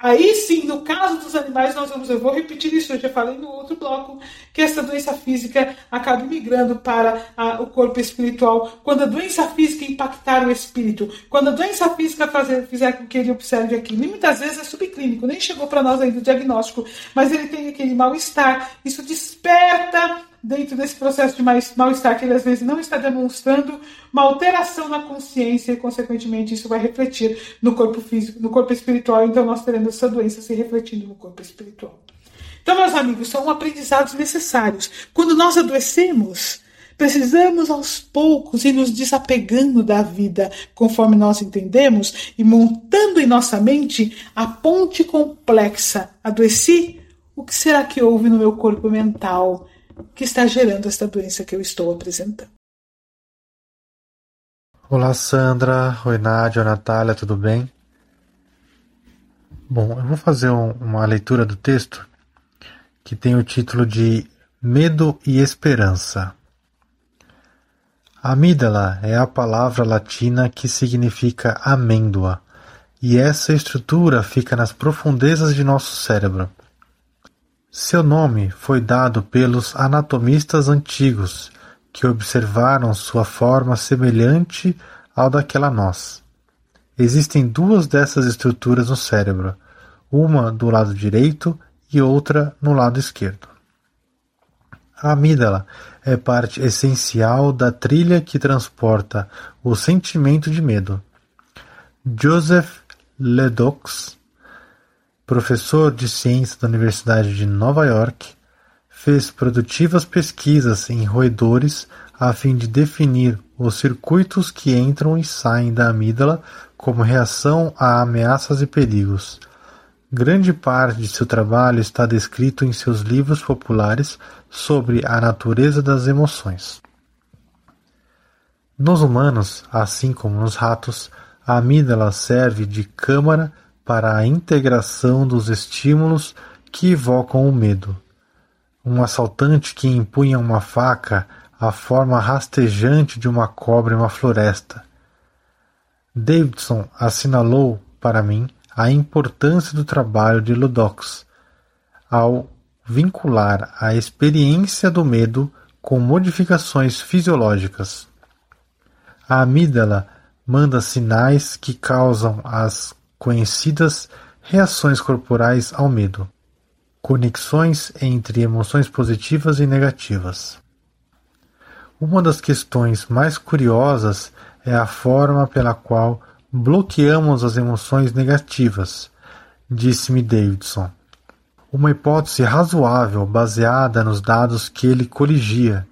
Aí sim, no caso dos animais, nós vamos, eu vou repetir isso, eu já falei no outro bloco, que essa doença física acaba migrando para a, o corpo espiritual. Quando a doença física impactar o espírito, quando a doença física fazer, fizer com que ele observe aquilo, e muitas vezes é subclínico, nem chegou para nós ainda o diagnóstico, mas ele tem aquele mal-estar, isso desperta dentro desse processo de mal-estar que ele às vezes não está demonstrando uma alteração na consciência e, consequentemente, isso vai refletir no corpo físico, no corpo espiritual. Então, nós teremos essa doença se refletindo no corpo espiritual. Então, meus amigos, são aprendizados necessários. Quando nós adoecemos, precisamos aos poucos ir nos desapegando da vida, conforme nós entendemos, e montando em nossa mente a ponte complexa. Adoeci? O que será que houve no meu corpo mental que está gerando esta doença que eu estou apresentando? Olá, Sandra. Oi, Nádia. Oi, Natália. Tudo bem? Bom, eu vou fazer um, uma leitura do texto que tem o título de Medo e Esperança. Amígdala é a palavra latina que significa amêndoa, e essa estrutura fica nas profundezas de nosso cérebro. Seu nome foi dado pelos anatomistas antigos que observaram sua forma semelhante ao daquela noz. Existem duas dessas estruturas no cérebro, uma do lado direito e outra no lado esquerdo. A amígdala é parte essencial da trilha que transporta o sentimento de medo. Joseph Ledoux, professor de ciência da Universidade de Nova York, fez produtivas pesquisas em roedores a fim de definir os circuitos que entram e saem da amígdala como reação a ameaças e perigos. Grande parte de seu trabalho está descrito em seus livros populares sobre a natureza das emoções. Nos humanos, assim como nos ratos, a amígdala serve de câmara para a integração dos estímulos que evocam o medo um assaltante que empunha uma faca a forma rastejante de uma cobra em uma floresta. Davidson assinalou para mim a importância do trabalho de Ludox ao vincular a experiência do medo com modificações fisiológicas. A amígdala manda sinais que causam as conhecidas reações corporais ao medo. Conexões entre emoções positivas e negativas. Uma das questões mais curiosas é a forma pela qual bloqueamos as emoções negativas, disse-me Davidson. Uma hipótese razoável baseada nos dados que ele coligia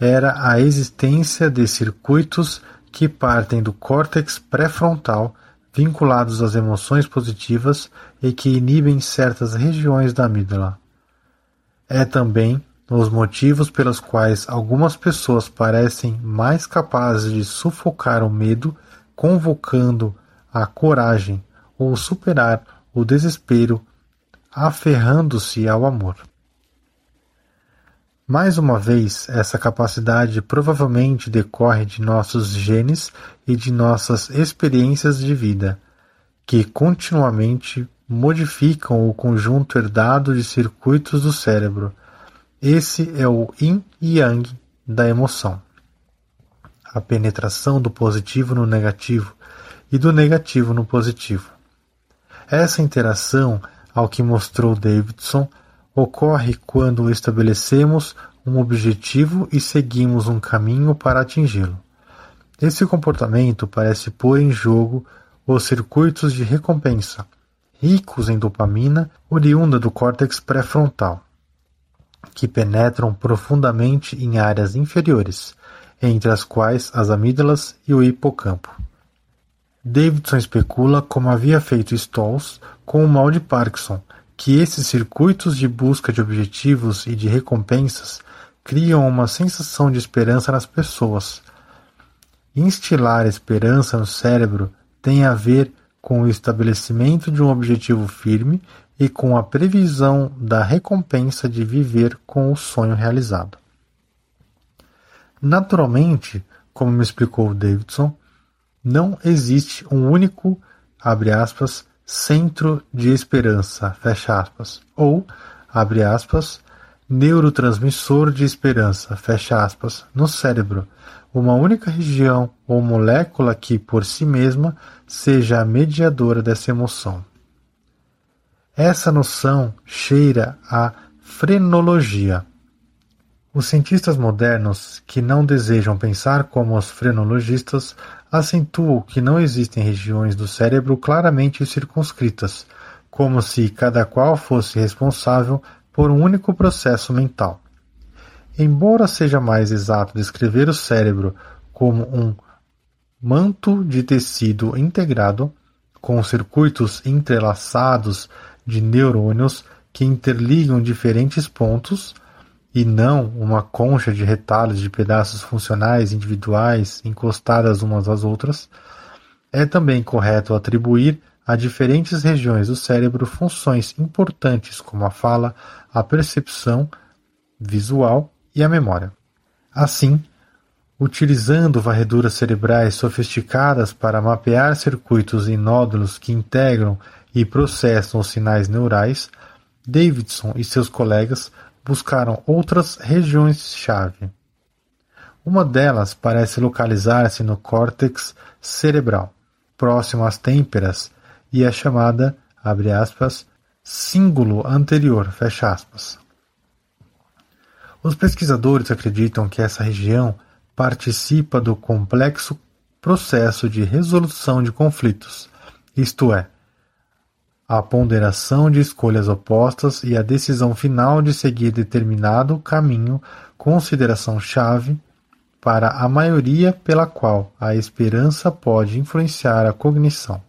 era a existência de circuitos que partem do córtex pré-frontal vinculados às emoções positivas e que inibem certas regiões da amígdala. É também os motivos pelos quais algumas pessoas parecem mais capazes de sufocar o medo, convocando a coragem ou superar o desespero, aferrando-se ao amor. Mais uma vez, essa capacidade provavelmente decorre de nossos genes e de nossas experiências de vida, que continuamente modificam o conjunto herdado de circuitos do cérebro. Esse é o yin e yang da emoção. A penetração do positivo no negativo e do negativo no positivo. Essa interação, ao que mostrou Davidson, ocorre quando estabelecemos um objetivo e seguimos um caminho para atingi-lo. Esse comportamento parece pôr em jogo os circuitos de recompensa, ricos em dopamina oriunda do córtex pré-frontal, que penetram profundamente em áreas inferiores, entre as quais as amígdalas e o hipocampo. Davidson especula como havia feito Stolz com o mal de Parkinson, que esses circuitos de busca de objetivos e de recompensas criam uma sensação de esperança nas pessoas. Instilar esperança no cérebro tem a ver com o estabelecimento de um objetivo firme e com a previsão da recompensa de viver com o sonho realizado. Naturalmente, como me explicou Davidson, não existe um único, abre aspas, centro de esperança, fecha aspas, ou, abre aspas, neurotransmissor de esperança, fecha aspas, no cérebro, uma única região ou molécula que, por si mesma, seja a mediadora dessa emoção. Essa noção cheira a frenologia. Os cientistas modernos, que não desejam pensar como os frenologistas, acentuam que não existem regiões do cérebro claramente circunscritas, como se cada qual fosse responsável por um único processo mental. Embora seja mais exato descrever o cérebro como um manto de tecido integrado, com circuitos entrelaçados de neurônios que interligam diferentes pontos, e não uma concha de retalhos de pedaços funcionais individuais encostadas umas às outras, é também correto atribuir a diferentes regiões do cérebro funções importantes como a fala, a percepção visual e a memória. Assim, utilizando varreduras cerebrais sofisticadas para mapear circuitos e nódulos que integram e processam os sinais neurais, Davidson e seus colegas buscaram outras regiões-chave. Uma delas parece localizar-se no córtex cerebral, próximo às têmporas, e é chamada, abre aspas, símbolo anterior, fecha aspas. Os pesquisadores acreditam que essa região participa do complexo processo de resolução de conflitos, isto é, a ponderação de escolhas opostas e a decisão final de seguir determinado caminho consideração-chave para a maioria pela qual a esperança pode influenciar a cognição.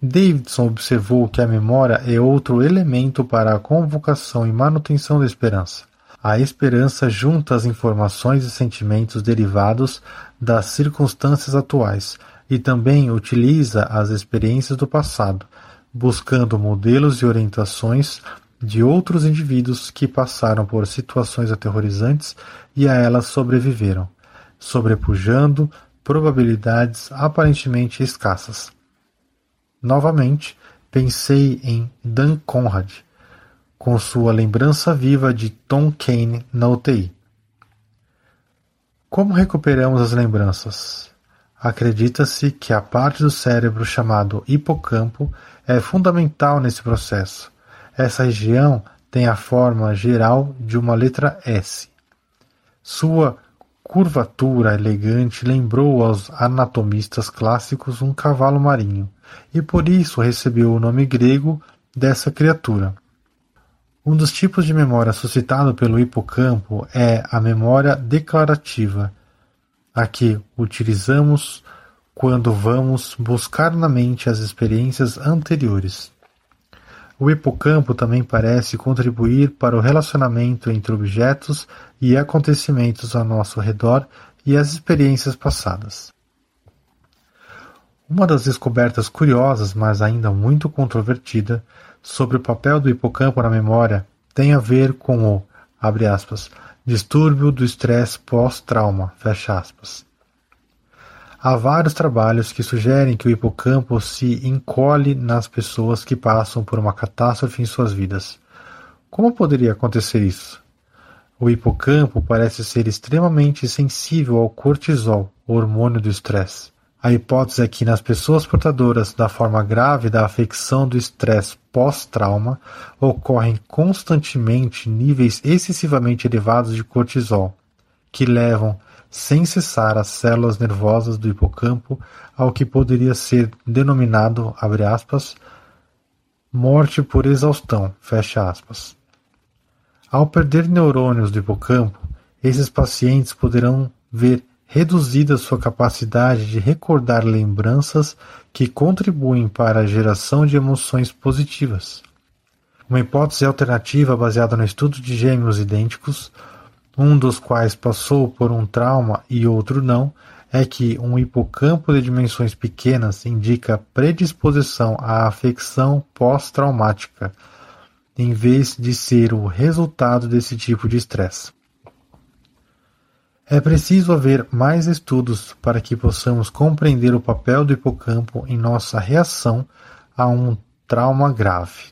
Davidson observou que a memória é outro elemento para a convocação e manutenção da esperança. A esperança junta as informações e sentimentos derivados das circunstâncias atuais e também utiliza as experiências do passado, buscando modelos e orientações de outros indivíduos que passaram por situações aterrorizantes e a elas sobreviveram, sobrepujando probabilidades aparentemente escassas. Novamente, pensei em Dan Conrad, com sua lembrança viva de Tom Kane na UTI. Como recuperamos as lembranças? Acredita-se que a parte do cérebro chamado hipocampo é fundamental nesse processo. Essa região tem a forma geral de uma letra S. Sua curvatura elegante lembrou aos anatomistas clássicos um cavalo marinho, e por isso recebeu o nome grego dessa criatura. Um dos tipos de memória suscitado pelo hipocampo é a memória declarativa, a que utilizamos quando vamos buscar na mente as experiências anteriores. O hipocampo também parece contribuir para o relacionamento entre objetos e acontecimentos ao nosso redor e as experiências passadas. Uma das descobertas curiosas, mas ainda muito controvertida, sobre o papel do hipocampo na memória tem a ver com o, aspas, distúrbio do estresse pós-trauma. Há vários trabalhos que sugerem que o hipocampo se encolhe nas pessoas que passam por uma catástrofe em suas vidas. Como poderia acontecer isso? O hipocampo parece ser extremamente sensível ao cortisol, o hormônio do estresse. A hipótese é que nas pessoas portadoras da forma grave da afecção do estresse pós-trauma ocorrem constantemente níveis excessivamente elevados de cortisol, que levam sem cessar as células nervosas do hipocampo ao que poderia ser denominado, aspas, morte por exaustão. Ao perder neurônios do hipocampo, esses pacientes poderão ver reduzida sua capacidade de recordar lembranças que contribuem para a geração de emoções positivas. Uma hipótese alternativa baseada no estudo de gêmeos idênticos um dos quais passou por um trauma e outro não, é que um hipocampo de dimensões pequenas indica predisposição à afecção pós-traumática, em vez de ser o resultado desse tipo de estresse. É preciso haver mais estudos para que possamos compreender o papel do hipocampo em nossa reação a um trauma grave.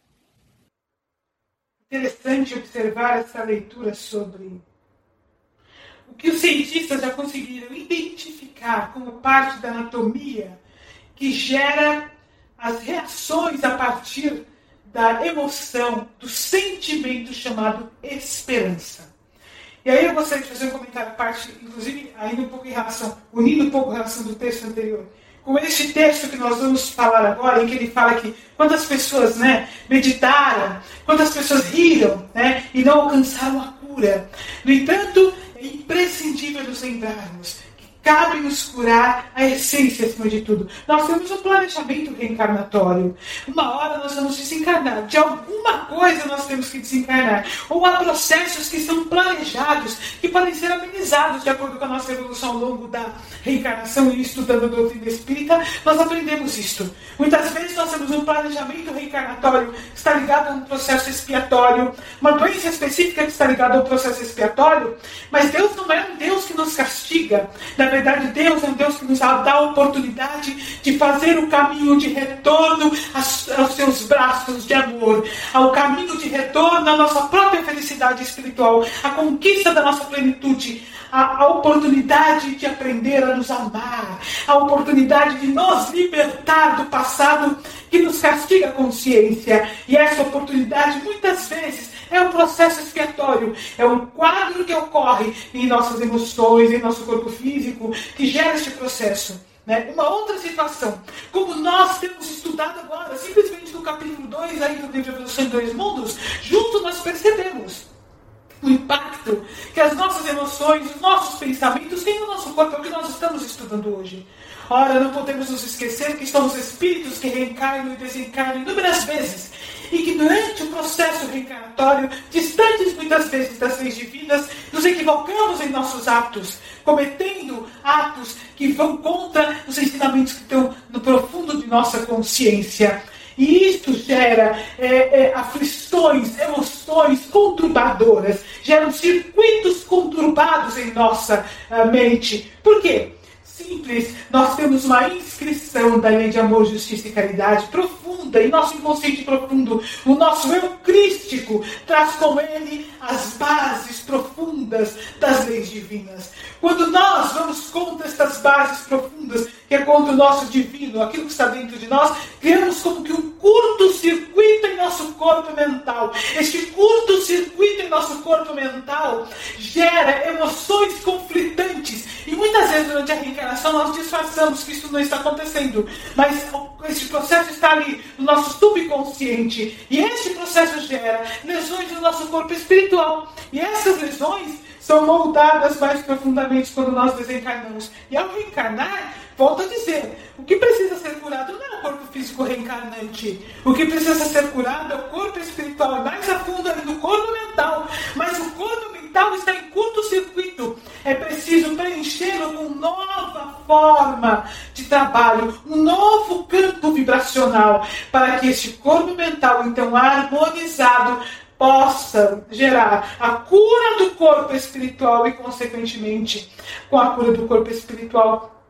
Interessante observar essa leitura sobre o que os cientistas já conseguiram identificar como parte da anatomia que gera as reações a partir da emoção, do sentimento chamado esperança. E aí eu gostaria de fazer um comentário parte, inclusive ainda um pouco em relação, unindo um pouco a relação do texto anterior, com este texto que nós vamos falar agora, em que ele fala que quantas pessoas né, meditaram, quantas pessoas riram né, e não alcançaram a cura. No entanto, imprescindível nos lembrarmos cabe nos curar a essência acima de tudo. Nós temos um planejamento reencarnatório. Uma hora nós vamos desencarnar. De alguma coisa nós temos que desencarnar. Ou há processos que são planejados, que podem ser amenizados de acordo com a nossa evolução ao longo da reencarnação e estudando a doutrina espírita, nós aprendemos isto. Muitas vezes nós temos um planejamento reencarnatório que está ligado a um processo expiatório, uma doença específica que está ligada ao processo expiatório, mas Deus não é um Deus que nos castiga. Na verdade, Deus é um Deus que nos dá a oportunidade de fazer o caminho de retorno aos seus braços de amor, ao caminho de retorno à nossa própria felicidade espiritual, à conquista da nossa plenitude, a, oportunidade de aprender a nos amar, a oportunidade de nos libertar do passado que nos castiga a consciência. E essa oportunidade, muitas vezes, é um processo expiatório, é um quadro que ocorre em nossas emoções, em nosso corpo físico, que gera este processo. Né? Uma outra situação, como nós temos estudado agora, simplesmente no capítulo 2 aí do livro Evolução em Dois Mundos, junto nós percebemos o impacto que as nossas emoções, os nossos pensamentos têm no nosso corpo, é o que nós estamos estudando hoje. Ora, não podemos nos esquecer que somos espíritos que reencarnam e desencarnam inúmeras vezes e que durante o processo reencarnatório, distantes muitas vezes das leis divinas, nos equivocamos em nossos atos, cometendo atos que vão contra os ensinamentos que estão no profundo de nossa consciência. E isto gera é, é, aflições, emoções conturbadoras, geram circuitos conturbados em nossa uh, mente. Por quê? Simples, nós temos uma inscrição da lei de amor, justiça e caridade profunda em nosso inconsciente profundo. O nosso eu crístico traz com ele as bases profundas das leis divinas. Quando nós vamos contra estas bases profundas, que é contra o nosso divino, aquilo que está dentro de nós, criamos como que um curto-circuito em nosso corpo mental. Este curto-circuito em nosso corpo mental gera emoções conflitantes. E muitas vezes durante a reencarnação nós disfarçamos que isso não está acontecendo. Mas esse processo está ali no nosso subconsciente. E esse processo gera lesões no nosso corpo espiritual. E essas lesões são moldadas mais profundamente quando nós desencarnamos. E ao reencarnar, volto a dizer, o que precisa ser curado não é o corpo físico reencarnante. O que precisa ser curado é o corpo espiritual, mais a fundo do corpo mental. Mas o corpo mental está em curto-circuito. É preciso preenchê-lo com nova forma de trabalho, um novo campo vibracional, para que este corpo mental, então harmonizado, possa gerar a cura do corpo espiritual e, consequentemente, com a cura do corpo espiritual,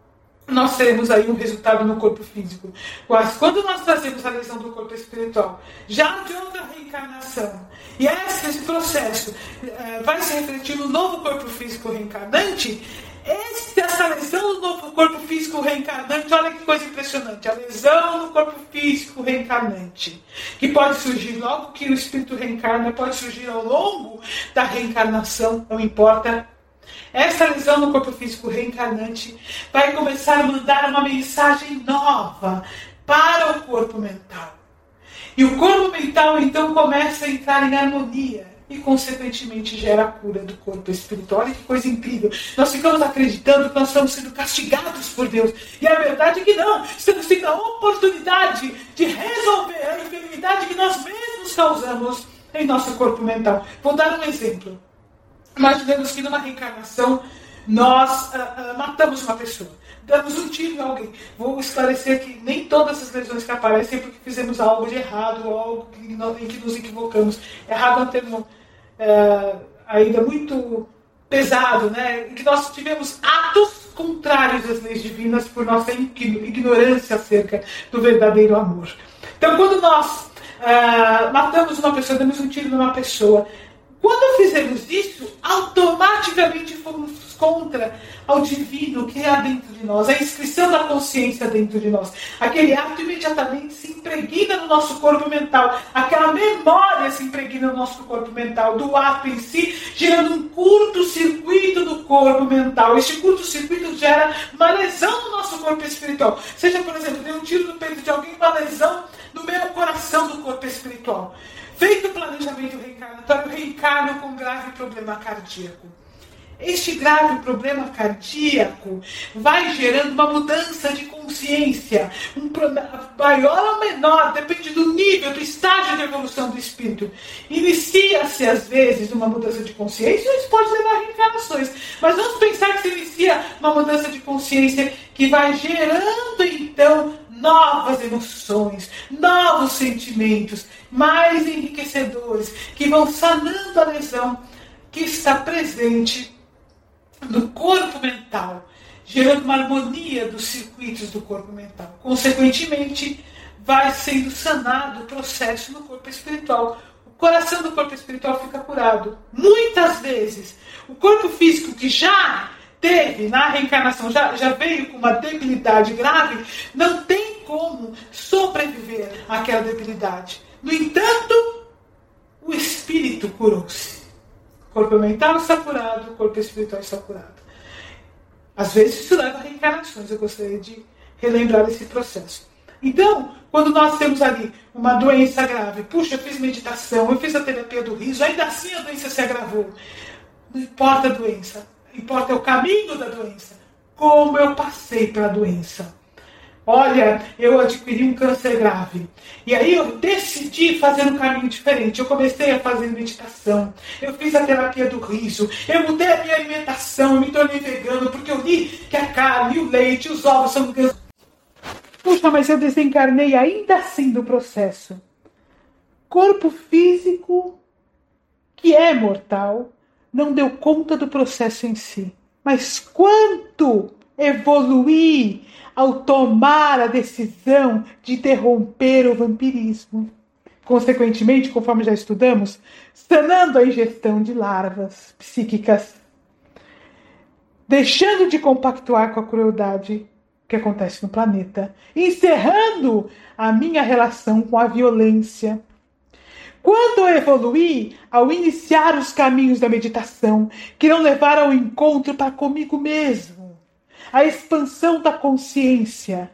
nós teremos aí um resultado no corpo físico. Mas quando nós trazemos a lesão do corpo espiritual, já de outra reencarnação, e esse processo é, vai se refletir no novo corpo físico reencarnante, essa lesão no novo corpo físico reencarnante, olha que coisa impressionante. A lesão no corpo físico reencarnante, que pode surgir logo que o espírito reencarna, pode surgir ao longo da reencarnação, não importa. Essa lesão no corpo físico reencarnante vai começar a mandar uma mensagem nova para o corpo mental. E o corpo mental então começa a entrar em harmonia e, consequentemente, gera a cura do corpo espiritual. Olha que coisa incrível. Nós ficamos acreditando que nós estamos sendo castigados por Deus. E a verdade é que não. Estamos tendo a oportunidade de resolver a enfermidade que nós mesmos causamos em nosso corpo mental. Vou dar um exemplo. Imaginemos que numa reencarnação nós uh, uh, matamos uma pessoa, damos um tiro em alguém. Vou esclarecer que nem todas as lesões que aparecem é porque fizemos algo de errado algo que, em que nos equivocamos. Errado é um termo é, ainda muito pesado, né? em que nós tivemos atos contrários às leis divinas por nossa ignorância acerca do verdadeiro amor. Então, quando nós uh, matamos uma pessoa, damos um tiro numa pessoa, Quando fizemos isso, automaticamente fomos contra ao divino que há dentro de nós, a inscrição da consciência dentro de nós. Aquele ato imediatamente se impregna no nosso corpo mental, aquela memória se impregna no nosso corpo mental, do ato em si, gerando um curto-circuito do corpo mental. Este curto-circuito gera uma lesão no nosso corpo espiritual. Seja, por exemplo, deu um tiro no peito de alguém, uma lesão no meu coração do corpo espiritual. Feito o planejamento reencarnatório, reencarno com grave problema cardíaco. Este grave problema cardíaco vai gerando uma mudança de consciência, um maior ou menor, depende do nível, do estágio de evolução do espírito. Inicia-se, às vezes, uma mudança de consciência, isso pode levar a reencarnações. Mas vamos pensar que se inicia uma mudança de consciência que vai gerando, então, novas emoções, novos sentimentos, mais enriquecedores, que vão sanando a lesão que está presente no corpo mental, gerando uma harmonia dos circuitos do corpo mental. Consequentemente, vai sendo sanado o processo no corpo espiritual. O coração do corpo espiritual fica curado. Muitas vezes, o corpo físico que já teve na reencarnação, já, já veio com uma debilidade grave, não tem como sobreviver àquela debilidade. No entanto, o espírito curou-se. Corpo mental está curado, corpo espiritual está curado. Às vezes isso leva a reencarnações, eu gostaria de relembrar esse processo. Então, quando nós temos ali uma doença grave, puxa, eu fiz meditação, eu fiz a terapia do riso, ainda assim a doença se agravou. Não importa a doença, importa o caminho da doença. Como eu passei pela doença. Olha, eu adquiri um câncer grave. E aí eu decidi fazer um caminho diferente. Eu comecei a fazer meditação. Eu fiz a terapia do riso. Eu mudei a minha alimentação. Eu me tornei vegano porque eu li que a carne, o leite, os ovos são Puxa, mas eu desencarnei ainda assim do processo. Corpo físico que é mortal não deu conta do processo em si. Mas quanto evoluí ao tomar a decisão de interromper o vampirismo. Consequentemente, conforme já estudamos, sanando a ingestão de larvas psíquicas, deixando de compactuar com a crueldade que acontece no planeta, encerrando a minha relação com a violência, quando eu evoluí ao iniciar os caminhos da meditação, que não levar ao encontro para comigo mesmo, a expansão da consciência.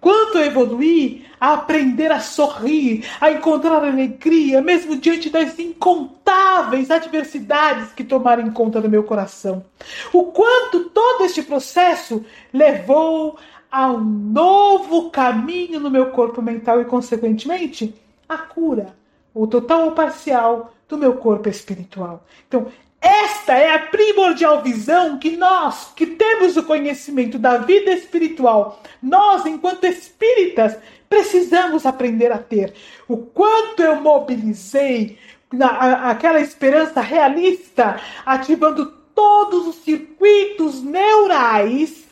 Quanto eu evoluí a aprender a sorrir, a encontrar alegria, mesmo diante das incontáveis adversidades que tomaram conta do meu coração. O quanto todo este processo levou a um novo caminho no meu corpo mental e, consequentemente, a cura ou total ou parcial, do meu corpo espiritual. Então, esta é a primordial visão que nós, que temos o conhecimento da vida espiritual, nós, enquanto espíritas, precisamos aprender a ter. O quanto eu mobilizei na, a, aquela esperança realista, ativando todos os circuitos neurais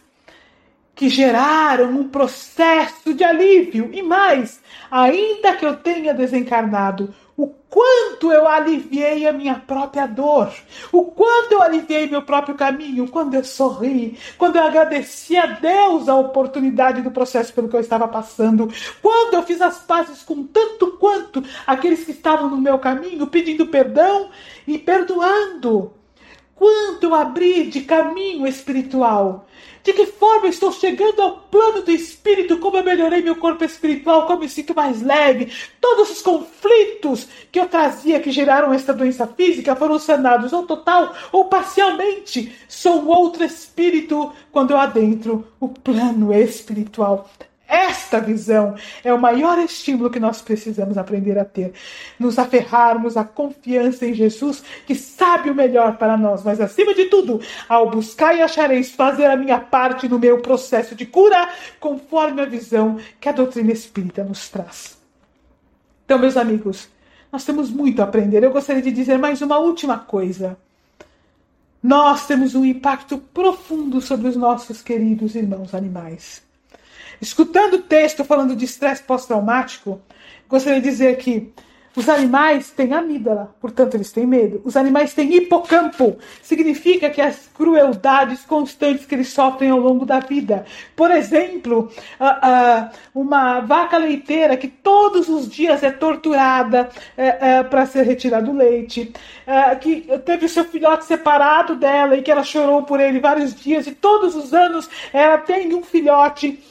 que geraram um processo de alívio. E mais, ainda que eu tenha desencarnado, o quanto eu aliviei a minha própria dor, o quanto eu aliviei meu próprio caminho, quando eu sorri, quando eu agradeci a Deus a oportunidade do processo pelo que eu estava passando, quando eu fiz as pazes com tanto quanto aqueles que estavam no meu caminho, pedindo perdão e perdoando. Quanto eu abri de caminho espiritual, de que forma estou chegando ao plano do espírito? Como eu melhorei meu corpo espiritual? Como me sinto mais leve? Todos os conflitos que eu trazia que geraram esta doença física foram sanados, ou total ou parcialmente. Sou outro espírito quando eu adentro o plano espiritual. Esta visão é o maior estímulo que nós precisamos aprender a ter. Nos aferrarmos à confiança em Jesus, que sabe o melhor para nós, mas acima de tudo, ao buscar e achareis fazer a minha parte no meu processo de cura, conforme a visão que a doutrina espírita nos traz. Então, meus amigos, nós temos muito a aprender. Eu gostaria de dizer mais uma última coisa. Nós temos um impacto profundo sobre os nossos queridos irmãos animais. Escutando o texto falando de estresse pós-traumático, gostaria de dizer que Os animais têm amígdala, portanto eles têm medo. Os animais têm hipocampo, significa que as crueldades constantes que eles sofrem ao longo da vida. Por exemplo, uma vaca leiteira que todos os dias é torturada é, é, para ser retirado o leite, é, que teve o seu filhote separado dela e que ela chorou por ele vários dias e todos os anos ela tem um filhote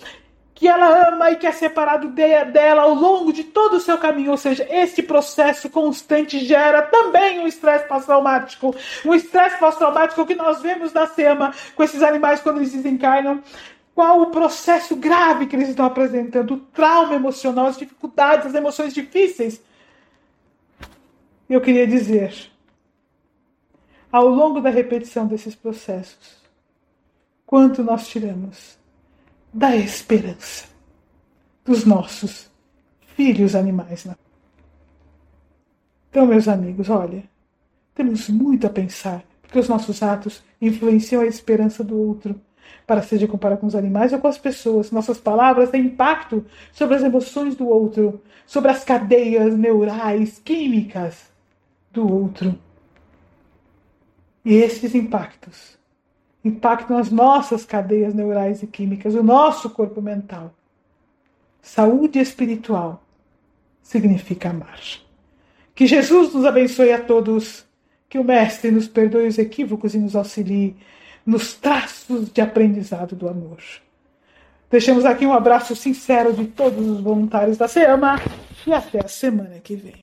que ela ama e quer separado de, dela ao longo de todo o seu caminho. Ou seja, esse processo constante gera também um estresse pós-traumático. Um estresse pós-traumático que nós vemos na SEMA com esses animais quando eles desencarnam. Qual o processo grave que eles estão apresentando? O trauma emocional, as dificuldades, as emoções difíceis. Eu queria dizer, ao longo da repetição desses processos, quanto nós tiramos da esperança dos nossos filhos animais. Né? Então, meus amigos, olha, temos muito a pensar, porque os nossos atos influenciam a esperança do outro, para seja comparar com os animais ou com as pessoas. Nossas palavras têm impacto sobre as emoções do outro, sobre as cadeias neurais, químicas do outro. E esses impactos impactam as nossas cadeias neurais e químicas, o nosso corpo mental. Saúde espiritual significa amar. Que Jesus nos abençoe a todos, que o Mestre nos perdoe os equívocos e nos auxilie nos traços de aprendizado do amor. Deixamos aqui um abraço sincero de todos os voluntários da SEAMA e até a semana que vem.